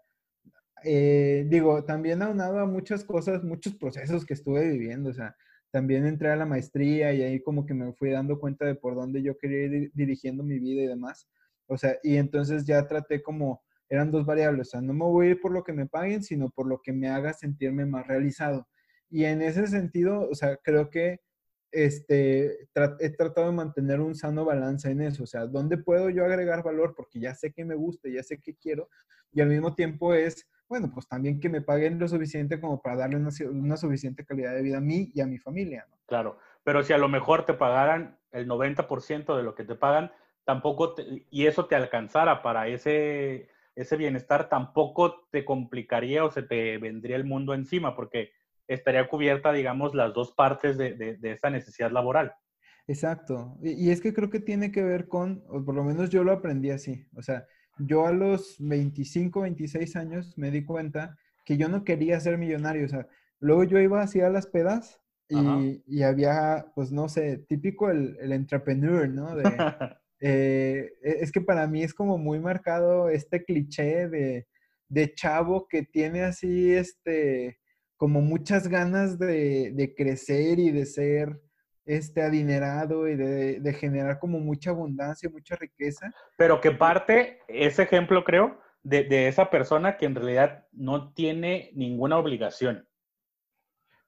eh, digo, también aunado a muchas cosas, muchos procesos que estuve viviendo, o sea, también entré a la maestría y ahí como que me fui dando cuenta de por dónde yo quería ir dirigiendo mi vida y demás. O sea, y entonces ya traté como, eran dos variables, o sea, no me voy a ir por lo que me paguen, sino por lo que me haga sentirme más realizado. Y en ese sentido, o sea, creo que este, he tratado de mantener un sano balance en eso, o sea, ¿dónde puedo yo agregar valor? Porque ya sé que me gusta, ya sé que quiero, y al mismo tiempo es bueno, pues también que me paguen lo suficiente como para darle una, suficiente calidad de vida a mí y a mi familia. ¿no? Claro, pero si a lo mejor te pagaran el 90% de lo que te pagan, tampoco, y eso te alcanzara para ese, ese bienestar, tampoco te complicaría o se te vendría el mundo encima, porque estaría cubierta, digamos, las dos partes de, de, esa necesidad laboral. Exacto. Y, y, es que creo que tiene que ver con, o por lo menos yo lo aprendí así, o sea, yo a los 25, 26 años me di cuenta que yo no quería ser millonario. O sea, luego yo iba hacia las pedas y, había, pues no sé, típico el, el entrepreneur, ¿no? De, eh, e, es que para mí es como muy marcado este cliché de, de chavo que tiene así, este, como muchas ganas de, de crecer y de ser este, adinerado y de, generar como mucha abundancia, mucha riqueza. Pero que parte, ese ejemplo creo, de, esa persona que en realidad no tiene ninguna obligación.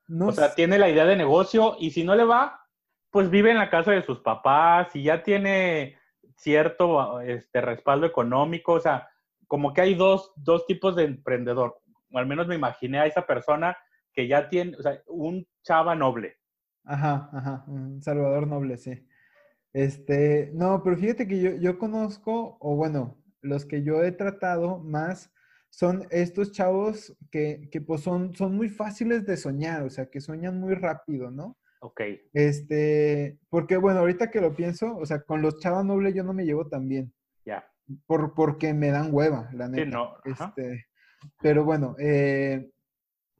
No o sea, tiene la idea de negocio y si no le va, pues vive en la casa de sus papás y ya tiene cierto este, respaldo económico, o sea, como que hay dos, dos tipos de emprendedor, o al menos me imaginé a esa persona que ya tiene, o sea, un chava noble. Ajá, ajá, Salvador Noble, sí. Este, no, pero fíjate que yo, yo conozco, o bueno, los que yo he tratado más son estos chavos que, que pues son, son muy fáciles de soñar, o sea, que sueñan muy rápido, ¿no? Ok. Este, porque bueno, ahorita que lo pienso, o sea, con los chavos nobles yo no me llevo tan bien. Ya. Por, porque me dan hueva, la neta. Sí, no. Este, pero bueno, eh,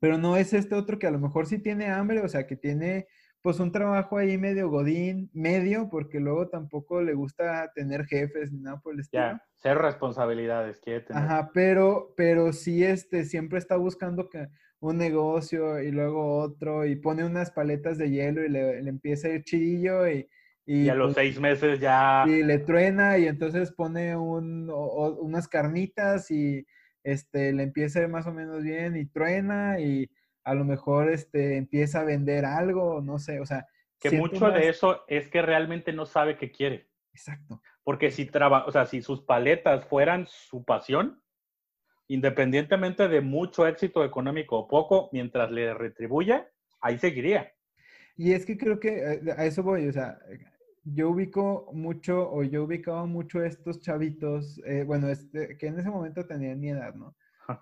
pero no es este otro que a lo mejor sí tiene hambre, o sea, que tiene pues un trabajo ahí medio godín, medio, porque luego tampoco le gusta tener jefes ni nada por el estilo. Ya, ser responsabilidades, quiere tener. Ajá, pero, pero sí, este, siempre está buscando que un negocio y luego otro y pone unas paletas de hielo y le, empieza a ir chillo y... Y, a los pues seis meses ya... Y le truena y entonces pone un, unas carnitas y este, le empieza a ir más o menos bien y truena y a lo mejor este, empieza a vender algo, no sé, o sea. Que mucho de eso es que realmente no sabe qué quiere. Exacto. Porque si traba, o sea, si sus paletas fueran su pasión, independientemente de mucho éxito económico o poco, mientras le retribuya, ahí seguiría. Y es que creo que eh, a eso voy, o sea, yo ubico mucho, o yo ubicaba mucho estos chavitos, eh, bueno, este, que en ese momento tenían mi edad, ¿no?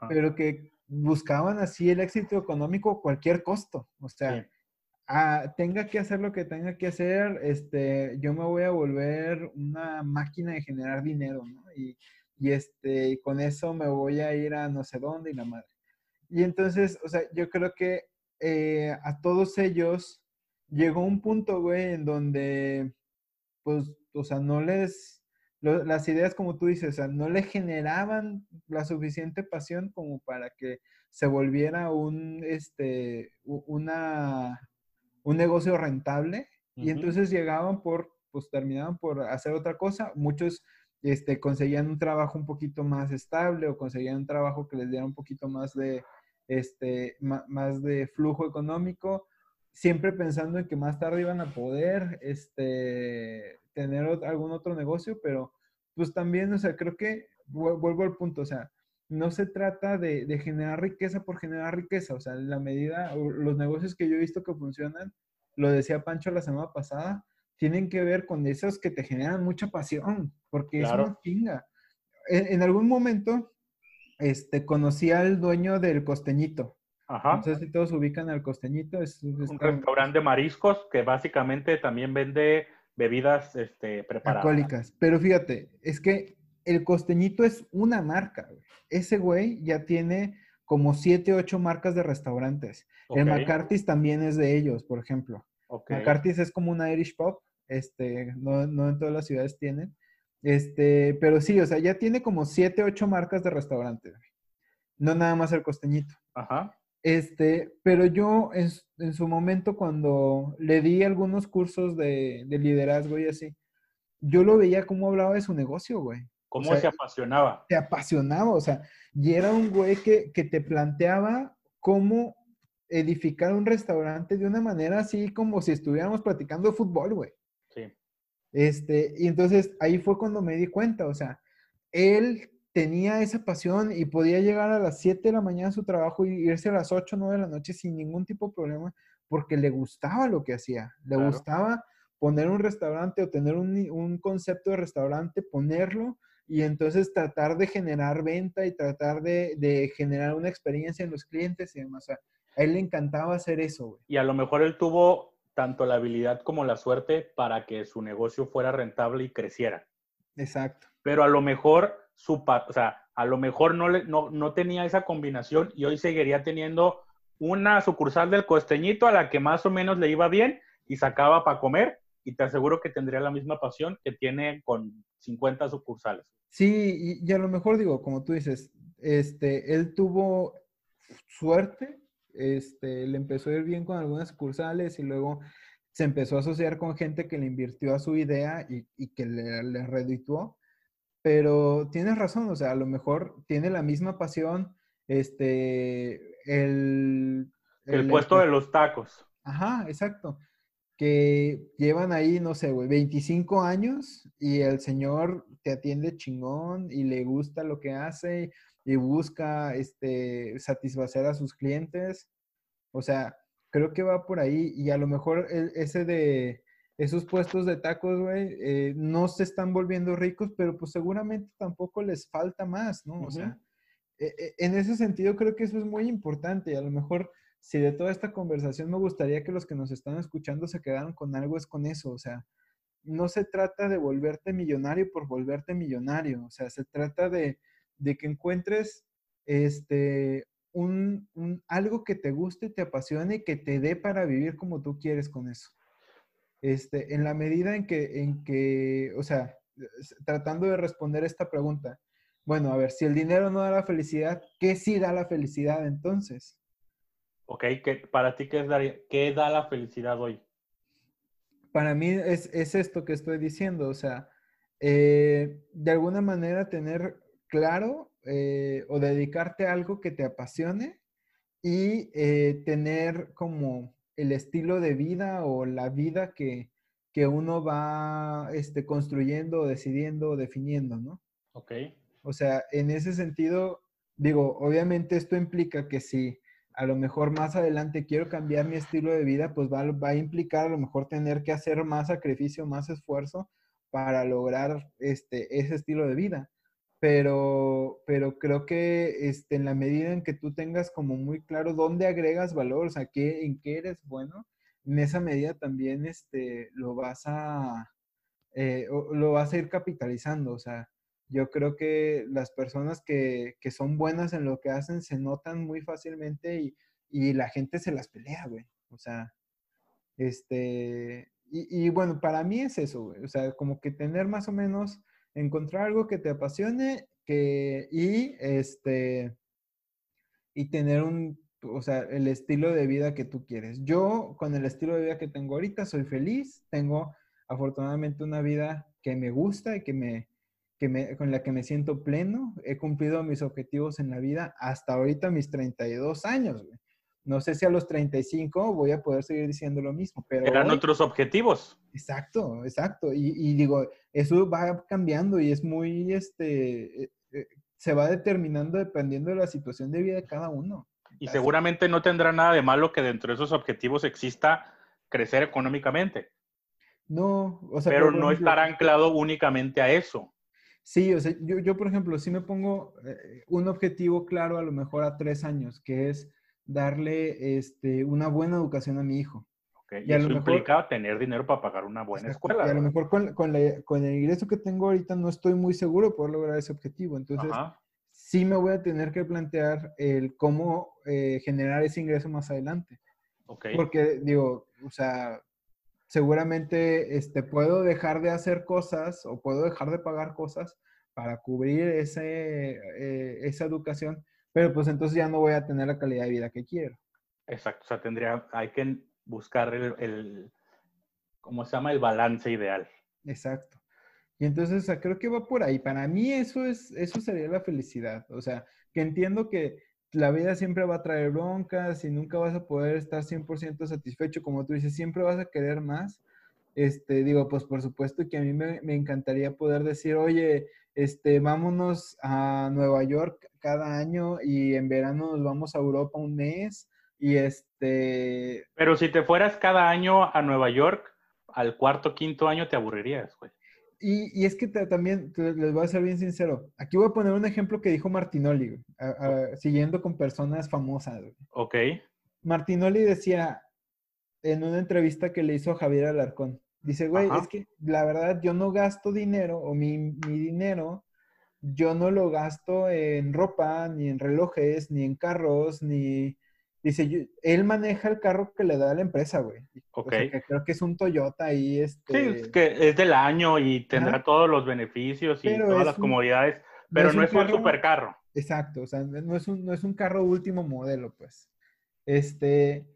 Pero que buscaban así el éxito económico a cualquier costo. O sea, tenga que hacer lo que tenga que hacer, este, yo me voy a volver una máquina de generar dinero, ¿no? Y, y este, con eso me voy a ir a no sé dónde y la madre. Y entonces, o sea, yo creo que eh, a todos ellos llegó un punto, güey, en donde, pues, o sea, no les, las ideas, como tú dices, no le generaban la suficiente pasión como para que se volviera un, este, una, un negocio rentable. Y entonces llegaban por, pues terminaban por hacer otra cosa. Muchos este, conseguían un trabajo un poquito más estable o conseguían un trabajo que les diera un poquito más de, este, más de flujo económico, siempre pensando en que más tarde iban a poder este, tener algún otro negocio, pero pues también, o sea, creo que vuelvo al punto, o sea, no se trata de, generar riqueza por generar riqueza, o sea, la medida, los negocios que yo he visto que funcionan, lo decía Pancho la semana pasada, tienen que ver con esos que te generan mucha pasión, porque es una chinga. En, algún momento, este, conocí al dueño del Costeñito. Ajá. No sé si todos ubican al Costeñito. Es, un restaurante de mariscos que básicamente también vende bebidas este, preparadas. Alcohólicas. Pero fíjate, es que el costeñito es una marca. Ese güey ya tiene como siete, ocho marcas de restaurantes. El McCarthy's también es de ellos, por ejemplo. Okay. McCarthy's es como un Irish pop. Este, no, no en todas las ciudades tienen. Este, pero sí, o sea, ya tiene como siete, ocho marcas de restaurantes. No nada más el costeñito. Ajá. Este, pero yo en, su momento cuando le di algunos cursos de, liderazgo y así, yo lo veía como hablaba de su negocio, güey. Cómo se apasionaba. Se apasionaba, o sea, y era un güey que, que te planteaba cómo edificar un restaurante de una manera así como si estuviéramos platicando de fútbol, güey. Sí. Este, y entonces ahí fue cuando me di cuenta, o sea, él tenía esa pasión y podía llegar a las 7 de la mañana a su trabajo y irse a las 8 o 9 de la noche sin ningún tipo de problema porque le gustaba lo que hacía, le gustaba poner un restaurante o tener un, concepto de restaurante, ponerlo y entonces tratar de generar venta y tratar de, generar una experiencia en los clientes y demás. O sea, a él le encantaba hacer eso. Y a lo mejor él tuvo tanto la habilidad como la suerte para que su negocio fuera rentable y creciera. Exacto. Pero a lo mejor su, o sea, a lo mejor no, le, no, no tenía esa combinación y hoy seguiría teniendo una sucursal del costeñito a la que más o menos le iba bien y sacaba para comer y te aseguro que tendría la misma pasión que tiene con 50 sucursales. Sí, y, a lo mejor digo, como tú dices, este, él tuvo suerte, este, le empezó a ir bien con algunas sucursales y luego se empezó a asociar con gente que le invirtió a su idea y, y que le, le redituó. Pero tienes razón, o sea, a lo mejor tiene la misma pasión, este, el... El, puesto de los tacos. Ajá, exacto. que llevan ahí, no sé, güey, 25 años y el señor te atiende chingón y le gusta lo que hace y busca este, satisfacer a sus clientes. O sea, creo que va por ahí y a lo mejor e, ese de esos puestos de tacos, güey, eh, no se están volviendo ricos, pero pues seguramente tampoco les falta más, ¿no? O sea, e, e, en ese sentido creo que eso es muy importante. A lo mejor si de toda esta conversación me gustaría que los que nos están escuchando se quedaran con algo, es con eso. O sea, no se trata de volverte millonario por volverte millonario. O sea, se trata de, de que encuentres este, un, algo que te guste, te apasione y que te dé para vivir como tú quieres con eso. Este, en la medida en que, en que, o sea, tratando de responder esta pregunta, bueno, a ver, si el dinero no da la felicidad, ¿qué sí da la felicidad entonces? Ok, ¿qué, para ti, ¿qué, es ¿qué da la felicidad hoy? Para mí es, esto que estoy diciendo, o sea, eh, de alguna manera tener claro eh, o dedicarte a algo que te apasione y eh, tener como el estilo de vida o la vida que, que uno va este, construyendo, decidiendo, definiendo, ¿no? Ok. O sea, en ese sentido, digo, obviamente esto implica que si a lo mejor más adelante quiero cambiar mi estilo de vida, pues va, va a implicar a lo mejor tener que hacer más sacrificio, más esfuerzo para lograr este, ese estilo de vida pero, pero creo que este, en la medida en que tú tengas como muy claro dónde agregas valor, o sea, qué, en qué eres bueno, en esa medida también este, lo, vas a, eh, lo vas a ir capitalizando. O sea, yo creo que las personas que, que, son buenas en lo que hacen se notan muy fácilmente y, y la gente se las pelea, güey. O sea, este, y, y bueno, para mí es eso, güey. O sea, como que tener más o menos encontrar algo que te apasione que, y, este, y tener un, o sea, el estilo de vida que tú quieres. Yo, con el estilo de vida que tengo ahorita, soy feliz, tengo afortunadamente una vida que me gusta y que me, que me, con la que me siento pleno. He cumplido mis objetivos en la vida hasta ahorita, mis 32 años. No sé si a los 35 voy a poder seguir diciendo lo mismo, pero... Eran otros objetivos. Exacto, exacto. Y, digo, eso va cambiando y es muy, este, eh, eh, se va determinando dependiendo de la situación de vida de cada uno. Y seguramente no tendrá nada de malo que dentro de esos objetivos exista crecer económicamente. No, o sea... Pero no estar anclado únicamente a eso. Sí, o sea, yo, yo por ejemplo, sí me pongo eh, un objetivo claro a lo mejor a tres años, que es darle este, una buena educación a mi hijo. Y, eso implica tener dinero para pagar una buena escuela. Y a lo mejor con, con, el ingreso que tengo ahorita no estoy muy seguro de poder lograr ese objetivo. Entonces, sí me voy a tener que plantear el cómo eh, generar ese ingreso más adelante. Okay. Porque, digo, o sea, seguramente este, puedo dejar de hacer cosas o puedo dejar de pagar cosas para cubrir ese, eh, esa educación, pero pues entonces ya no voy a tener la calidad de vida que quiero. Exacto, o sea, tendría, hay que buscar el, el ¿cómo se llama? El balance ideal. Exacto. Y entonces, o sea, creo que va por ahí. Para mí eso es, eso sería la felicidad. O sea, que entiendo que la vida siempre va a traer broncas y nunca vas a poder estar 100% satisfecho. Como tú dices, siempre vas a querer más. Este, digo, pues por supuesto que a mí me, me encantaría poder decir, oye, este, vámonos a Nueva York cada año y en verano nos vamos a Europa un mes y este... Pero si te fueras cada año a Nueva York, al cuarto, quinto año te aburrirías, güey. Y, es que también, les voy a ser bien sincero, aquí voy a poner un ejemplo que dijo Martinoli, siguiendo con personas famosas. Ok. Martinoli decía en una entrevista que le hizo a Javier Alarcón, dice, güey, es que la verdad yo no gasto dinero o mi, mi dinero yo no lo gasto en ropa, ni en relojes, ni en carros, ni, Dice, él maneja el carro que le da a la empresa, güey. Ok. creo que es un Toyota y este... Sí, es que es del año y tendrá todos los beneficios y todas las comodidades, pero no es, un, supercarro. Exacto, o sea, no es, un, no es un carro último modelo, pues. Este...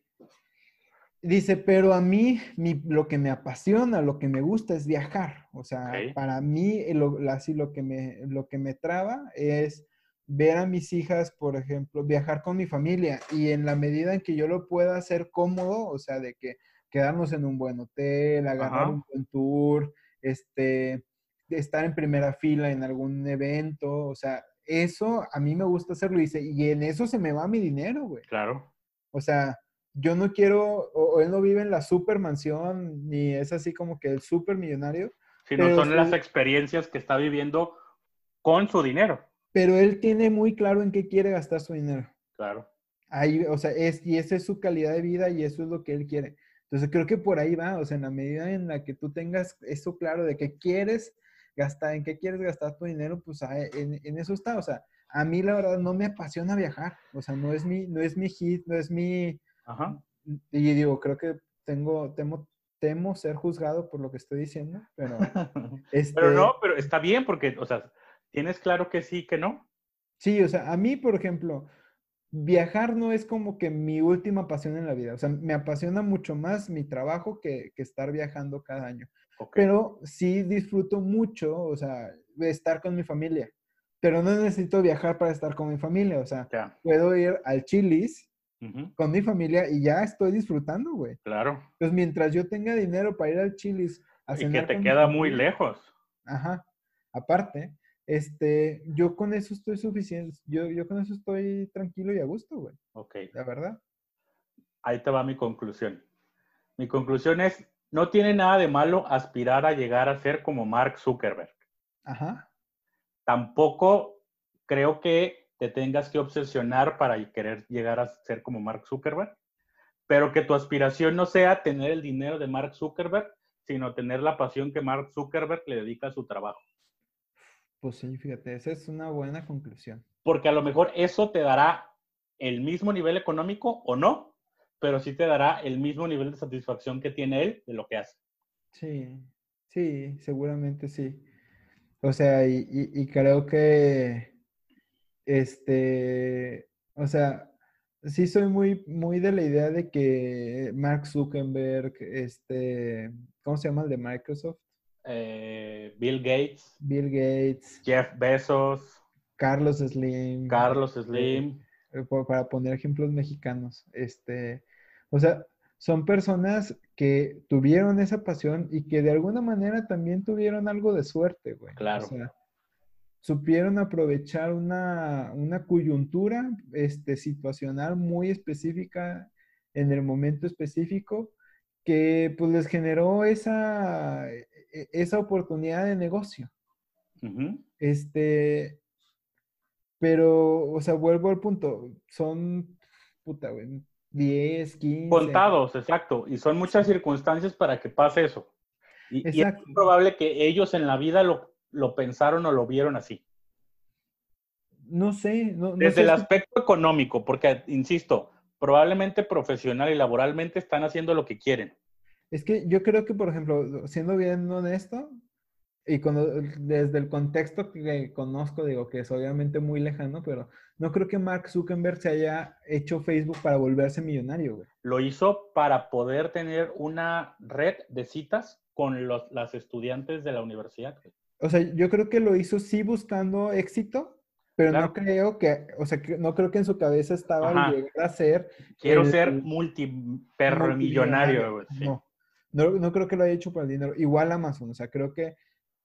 Dice, pero a mí lo que me apasiona, lo que me gusta es viajar. O sea, para mí, lo, así lo que, me, lo que me traba es ver a mis hijas, por ejemplo, viajar con mi familia y en la medida en que yo lo pueda hacer cómodo, o sea, de que, quedarnos en un buen hotel, agarrar Ajá. un buen tour, este, estar en primera fila en algún evento, o sea, eso a mí me gusta hacerlo y en eso se me va mi dinero, güey. Claro. O sea, yo no quiero, o, él no vive en la super mansión, ni es así como que el super millonario, Si no Pero son las experiencias que está viviendo con su dinero. pero él tiene muy claro en qué quiere gastar su dinero. Claro. Ahí, o sea, es, y esa es su calidad de vida y eso es lo que él quiere. Entonces creo que por ahí va, o sea, en la medida en la que tú tengas eso claro de que quieres gastar, en qué quieres gastar tu dinero, pues ah, en, en eso está. O sea, a mí la verdad no me apasiona viajar, o sea, no es mi, no es mi hit, no es mi, Ajá. y digo, creo que tengo, temo, temo ser juzgado por lo que estoy diciendo, pero este, Pero no, pero está bien porque, o sea, tienes claro que sí, que no. Sí, o sea, a mí, por ejemplo, viajar no es como que mi última pasión en la vida. O sea, me apasiona mucho más mi trabajo que, que estar viajando cada año. Ok. Pero sí disfruto mucho, o sea, de estar con mi familia. Pero no necesito viajar para estar con mi familia. O sea, Ya. puedo ir al Chili's Con mi familia y ya estoy disfrutando, güey. Claro. Entonces, mientras yo tenga dinero para ir al Chili's a Y que te queda muy lejos. Ajá. Aparte, este, yo con eso estoy suficiente, yo, yo con eso estoy tranquilo y a gusto, güey, Ok. la verdad. Ahí te va mi conclusión. Mi conclusión es, no tiene nada de malo aspirar a llegar a ser como Mark Zuckerberg. Ajá. Tampoco creo que te tengas que obsesionar para querer llegar a ser como Mark Zuckerberg, pero que tu aspiración no sea tener el dinero de Mark Zuckerberg, sino tener la pasión que Mark Zuckerberg le dedica a su trabajo. Pues sí, fíjate, esa es una buena conclusión. Porque a lo mejor eso te dará el mismo nivel económico o no, pero sí te dará el mismo nivel de satisfacción que tiene él de lo que hace. Sí, sí, seguramente sí. O sea, y, y- y creo que, este, o sea, sí soy muy, muy de la idea de que Mark Zuckerberg, este, ¿cómo se llama el de Microsoft? Eh, Bill Gates, Bill Gates, Jeff Bezos, Carlos Slim. Carlos Slim, eh, para poner ejemplos mexicanos. Este, o sea, son personas que tuvieron esa pasión y que de alguna manera también tuvieron algo de suerte, güey. O Claro. sea, supieron aprovechar una, una coyuntura este, situacional muy específica en el momento específico que pues les generó esa, e- e- esa oportunidad de negocio. Este, pero, o sea, vuelvo al punto, son, puta, güey, 10, 15. contados, exacto. Y son muchas circunstancias para que pase eso. Y, y es probable que ellos en la vida lo, lo pensaron o lo vieron así. No sé, no, no Desde sé el aspecto económico, porque, insisto, probablemente profesional y laboralmente están haciendo lo que quieren. Es que yo creo que, por ejemplo, siendo bien honesto, y cuando, desde el contexto que conozco, digo que es obviamente muy lejano, pero no creo que Mark Zuckerberg se haya hecho Facebook para volverse millonario, güey. Lo hizo para poder tener una red de citas con los, las estudiantes de la universidad. güey. O sea, yo creo que lo hizo sí buscando éxito, pero Claro. no creo que, o sea, no creo que en su cabeza estaba Ajá. llegar a ser Quiero El- ser multiperro millonario. sí. No, no, no creo que lo haya hecho por el dinero. Igual Amazon, o sea, creo que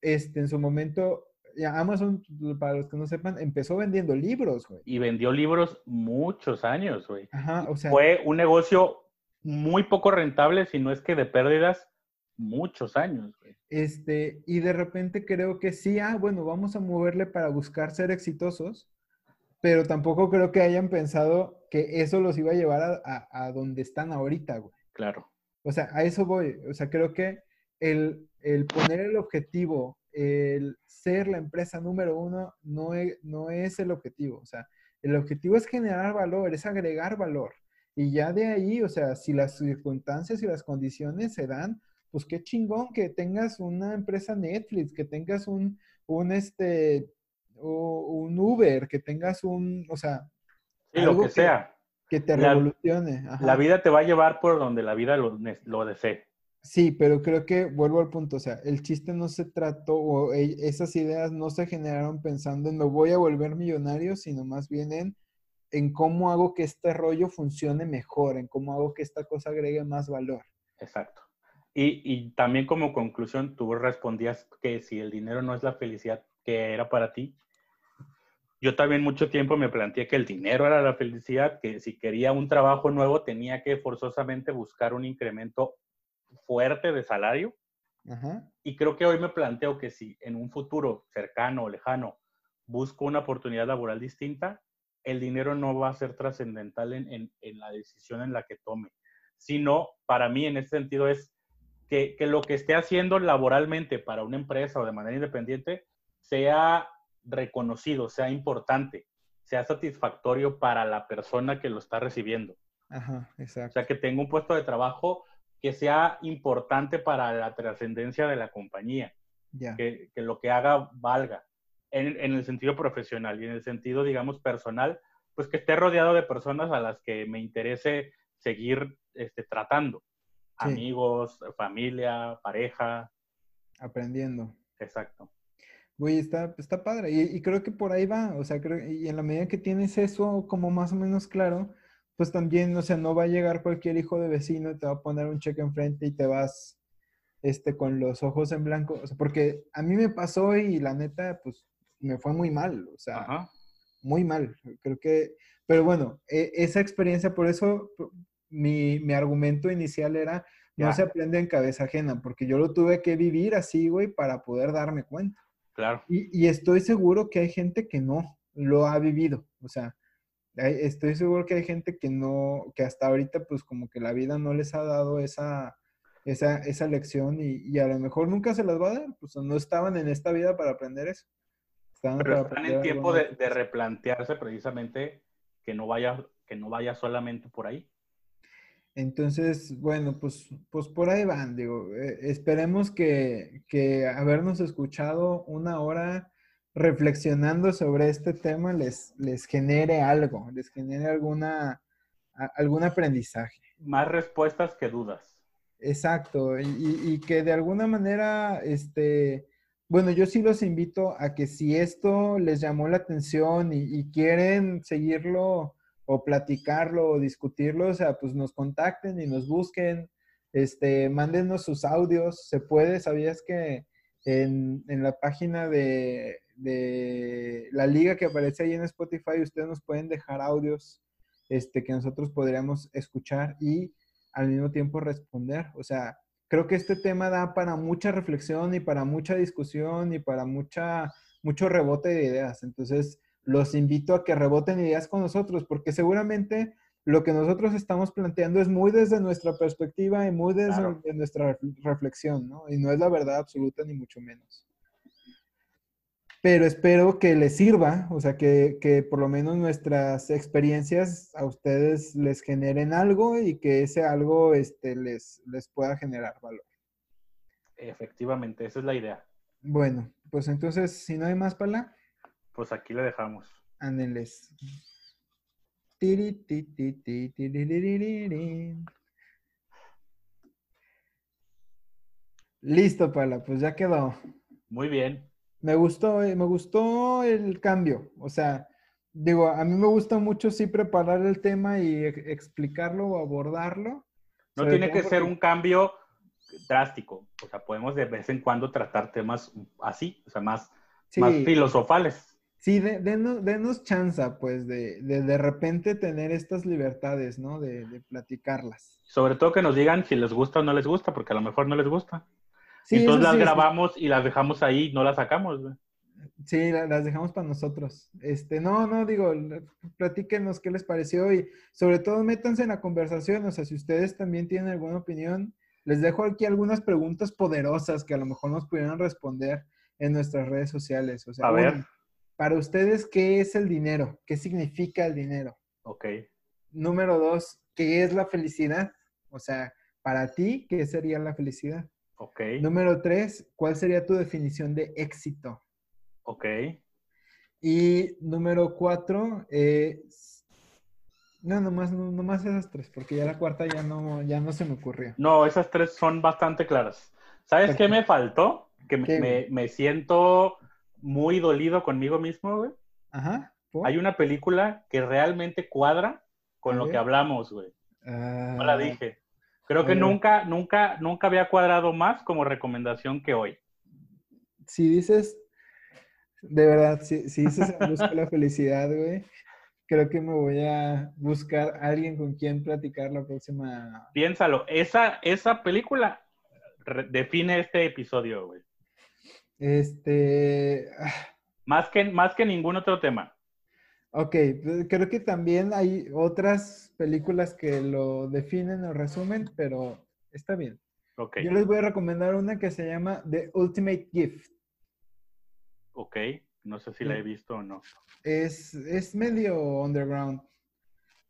este, en su momento, ya Amazon, para los que no sepan, empezó vendiendo libros, güey. Y vendió libros muchos años, güey. Ajá, o sea, Fue un negocio muy poco rentable, si no es que de pérdidas, muchos años. Este, y de repente creo que sí, ah, bueno, vamos a moverle para buscar ser exitosos, pero tampoco creo que hayan pensado que eso los iba a llevar a, a- a donde están ahorita, güey. Claro. O sea, a eso voy. O sea, creo que el, el poner el objetivo, el ser la empresa número uno, no es, no es el objetivo. O sea, el objetivo es generar valor, es agregar valor. Y ya de ahí, o sea, si las circunstancias y las condiciones se dan, pues qué chingón que tengas una empresa Netflix, que tengas un, un este, o un Uber, que tengas un, o sea, Sí, lo que que- sea. que te La- revolucione. Ajá. La vida te va a llevar por donde la vida lo desee. Sí, pero creo que vuelvo al punto, o sea, el chiste no se trató o e- esas ideas no se generaron pensando en me voy a volver millonario, sino más bien en, en cómo hago que este rollo funcione mejor, en cómo hago que esta cosa agregue más valor. Exacto. Y, y, también como conclusión, tú respondías que si el dinero no es la felicidad que era para ti, yo también mucho tiempo me planteé que el dinero era la felicidad, que si quería un trabajo nuevo tenía que forzosamente buscar un incremento fuerte de salario. Y creo que hoy me planteo que si en un futuro cercano o lejano busco una oportunidad laboral distinta, el dinero no va a ser trascendental en, en, la decisión en la que tome, sino para mí en ese sentido es que, que lo que esté haciendo laboralmente para una empresa o de manera independiente sea reconocido, sea importante, sea satisfactorio para la persona que lo está recibiendo. Ajá, exacto. O sea, que tenga un puesto de trabajo que sea importante para la trascendencia de la compañía. Que, que, lo que haga valga en, en, el sentido profesional y en el sentido, digamos, personal, pues que esté rodeado de personas a las que me interese seguir este, tratando. Amigos, familia, pareja. Aprendiendo. Exacto. Güey, está, está padre. Y, creo que por ahí va. O sea, creo, y en la medida que tienes eso como más o menos claro, pues también, o sea, no va a llegar cualquier hijo de vecino y te va a poner un cheque enfrente y te vas este, con los ojos en blanco. O sea, porque a mí me pasó y la neta, pues me fue muy mal. O sea, muy mal. Creo que, pero bueno, e, esa experiencia, por eso mi, mi argumento inicial era, no se aprende en cabeza ajena, porque yo lo tuve que vivir así, güey, para poder darme cuenta. Y, estoy seguro que hay gente que no lo ha vivido. O sea, estoy seguro que hay gente que no, que hasta ahorita pues como que la vida no les ha dado esa, esa, esa lección y, a lo mejor nunca se las va a dar. Pues no estaban en esta vida para aprender eso. Pero están en tiempo de, de, replantearse precisamente que no vaya, que no vaya solamente por ahí. Entonces, bueno, pues, pues por ahí van, digo, eh, esperemos que, que, habernos escuchado una hora reflexionando sobre este tema les, les genere algo, les genere alguna, algún aprendizaje. Más respuestas que dudas. Exacto, y, y, que de alguna manera, este, bueno, yo sí los invito a que si esto les llamó la atención y, y quieren seguirlo, o platicarlo o discutirlo, o sea, pues nos contacten y nos busquen, este, mándenos sus audios, se puede, ¿sabías que en, la página de, la liga que aparece ahí en Spotify, ustedes nos pueden dejar audios este, que nosotros podríamos escuchar y al mismo tiempo responder. O sea, creo que este tema da para mucha reflexión y para mucha discusión y para mucha, mucho rebote de ideas. Entonces, los invito a que reboten ideas con nosotros, porque seguramente lo que nosotros estamos planteando es muy desde nuestra perspectiva y muy desde nuestra reflexión, ¿no? Y no es la verdad absoluta ni mucho menos. Pero espero que les sirva, o sea, que, que, por lo menos nuestras experiencias a ustedes les generen algo y que ese algo este, les, les pueda generar valor. Efectivamente, esa es la idea. Bueno, pues entonces, si no hay más, Pala. Pues aquí le dejamos. Ándenles. Listo, Pala, pues ya quedó. Muy bien. Me gustó, eh, me gustó el cambio. O sea, digo, a mí me gusta mucho sí preparar el tema y explicarlo o abordarlo. No tiene que ser un cambio drástico. O sea, podemos de vez en cuando tratar temas así, o sea, más, más filosofales. Sí, denos, denos chance, pues, de, de, repente tener estas libertades, ¿no? De, de, platicarlas. Sobre todo que nos digan si les gusta o no les gusta, porque a lo mejor no les gusta. Sí, Entonces las grabamos y las dejamos ahí, no las sacamos. Sí, las dejamos para nosotros. Este, no, no, digo, platíquenos qué les pareció y sobre todo métanse en la conversación, o sea, si ustedes también tienen alguna opinión, les dejo aquí algunas preguntas poderosas que a lo mejor nos pudieran responder en nuestras redes sociales. O sea, a ver. Para ustedes, ¿qué es el dinero? ¿Qué significa el dinero? Ok. Número dos, ¿qué es la felicidad? O sea, para ti, ¿qué sería la felicidad? Ok. Número tres, ¿cuál sería tu definición de éxito? Ok. Y número cuatro, no, nomás, nomás esas tres, porque ya la cuarta ya no, ya no se me ocurrió. No, esas tres son bastante claras. ¿Sabes qué me faltó? Que me, me, siento muy dolido conmigo mismo, güey. Ajá. Hay una película que realmente cuadra con lo que hablamos, güey. No la ah. dije. Creo que nunca, nunca, nunca había cuadrado más como recomendación que hoy. Si dices, de verdad, si, si dices en busca la felicidad, güey, creo que me voy a buscar a alguien con quien platicar la próxima. Piénsalo, esa, esa película define este episodio, güey. Este, Más que, más que ningún otro tema. ok, pues, creo que también hay otras películas que lo definen o resumen, pero está bien. Ok, Yo les voy a recomendar una que se llama The Ultimate Gift. ok. No sé si la he visto o no. Es, es medio underground.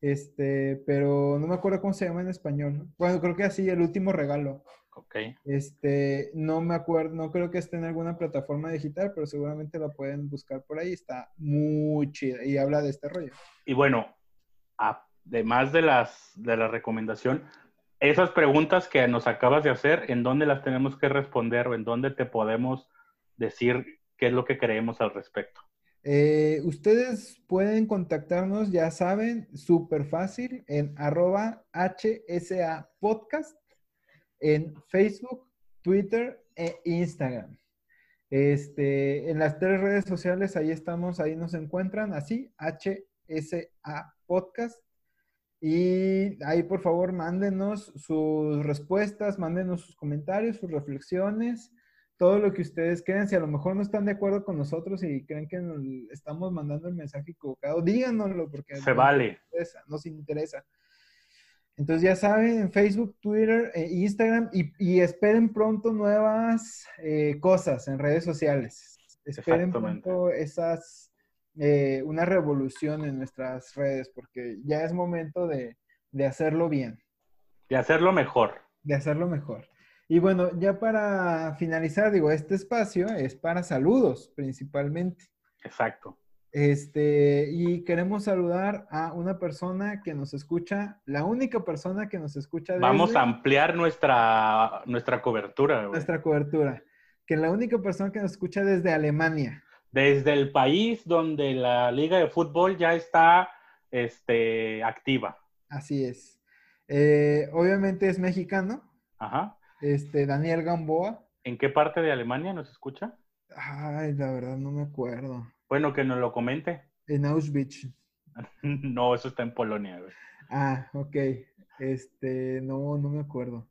Este, pero no me acuerdo cómo se llama en español. Bueno, creo que así, El último regalo. Ok. Este, no me acuerdo, no creo que esté en alguna plataforma digital, pero seguramente la pueden buscar por ahí. Está muy chida y habla de este rollo. Y bueno, además de las de la recomendación, esas preguntas que nos acabas de hacer, ¿en dónde las tenemos que responder o en dónde te podemos decir qué es lo que creemos al respecto? Eh, ustedes pueden contactarnos, ya saben, súper fácil, en arroba HSA Podcast, en Facebook, Twitter e Instagram. Este, en las tres redes sociales, ahí estamos, ahí nos encuentran, así, HSA Podcast. Y ahí, por favor, mándenos sus respuestas, mándenos sus comentarios, sus reflexiones todo lo que ustedes crean. Si a lo mejor no están de acuerdo con nosotros y creen que nos estamos mandando el mensaje equivocado, díganoslo porque Se nos vale. interesa, nos interesa. Entonces ya saben, en Facebook, Twitter, e Instagram y, y esperen pronto nuevas eh, cosas en redes sociales. Esperen pronto esas, eh, una revolución en nuestras redes porque ya es momento de, de hacerlo bien De hacerlo mejor. de hacerlo mejor. Y bueno, ya para finalizar, digo, este espacio es para saludos principalmente. Exacto. Este, y queremos saludar a una persona que nos escucha, la única persona que nos escucha desde Vamos a ampliar nuestra, nuestra cobertura, güey. nuestra cobertura, que la única persona que nos escucha desde Alemania. Desde el país donde la liga de fútbol ya está este, activa. Así es. Eh, obviamente es mexicano, Ajá. este, Daniel Gamboa. ¿En qué parte de Alemania nos escucha? Ay, la verdad no me acuerdo. Bueno, que nos lo comente. En Auschwitz. No, eso está en Polonia, güey. Ah, ok. Este, no, no me acuerdo.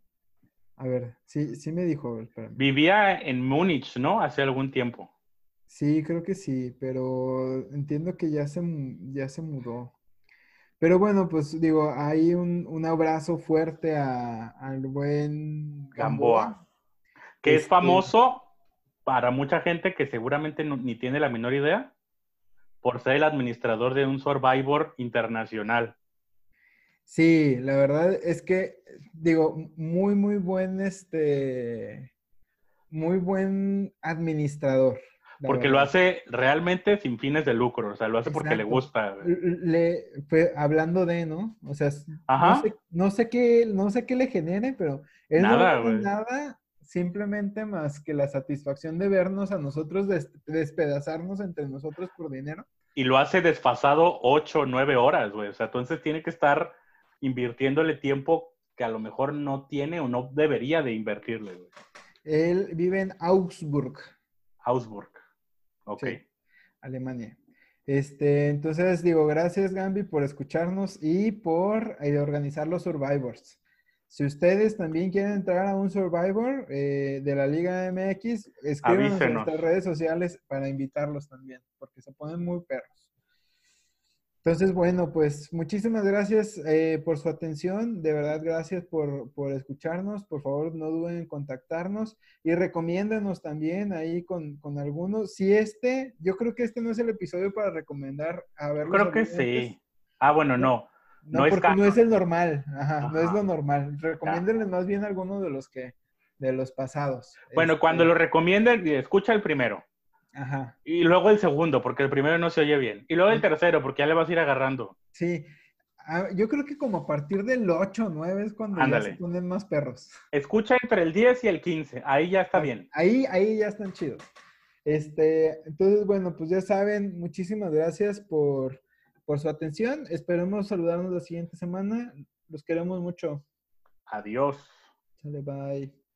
A ver, sí, sí me dijo, a ver, espérame. Vivía en Múnich, ¿no? Hace algún tiempo. Sí, creo que sí, pero entiendo que ya se, ya se mudó. Pero bueno, pues digo, hay un, un abrazo fuerte a- al buen Gamboa. Que es Este- famoso para mucha gente que seguramente no- ni tiene la menor idea por ser el administrador de un Survivor internacional. Sí, la verdad es que, digo, muy, muy buen, este, muy buen administrador. Porque lo hace realmente sin fines de lucro, o sea, lo hace porque le gusta. Le, hablando de, ¿no? O sea, Ajá. no sé, no sé qué, no sé qué le genere, pero él nada simplemente más que la satisfacción de vernos a nosotros des- despedazarnos entre nosotros por dinero. Y lo hace desfasado ocho o nueve horas, güey. O sea, entonces tiene que estar invirtiéndole tiempo que a lo mejor no tiene o no debería de invertirle, güey. Él vive en Augsburg, Augsburg. Ok. Sí. Alemania. Este, entonces digo, gracias Gambi por escucharnos y por eh, organizar los Survivors. Si ustedes también quieren entrar a un Survivor eh, de la Liga MX, escríbanos en nuestras redes sociales para invitarlos también, porque se ponen muy perros. Entonces, bueno, pues muchísimas gracias eh, por su atención. De verdad, gracias por, por escucharnos. Por favor, no duden en contactarnos y recomiéndanos también ahí con, con algunos. Si este, yo creo que este no es el episodio para recomendar a ver Yo creo que sí. Ah, bueno, no. No, No es porque no es el normal. Ajá, no es lo normal. Recomiéndenle más bien alguno de los que, de los pasados. Bueno, Este, cuando lo recomienden, escucha el primero. Ajá, Y luego el segundo, porque el primero no se oye bien. Y luego el tercero, porque ya le vas a ir agarrando. sí. Ah, yo creo que como a partir del 8 o 9 es cuando ya se ponen más perros. Escucha entre el 10 y el 15. Ahí ya está bien. Ahí, ahí ya están chidos. Este, entonces, bueno, pues ya saben, muchísimas gracias por, por su atención. Esperemos saludarnos la siguiente semana. Los queremos mucho. Adiós. Sale, bye.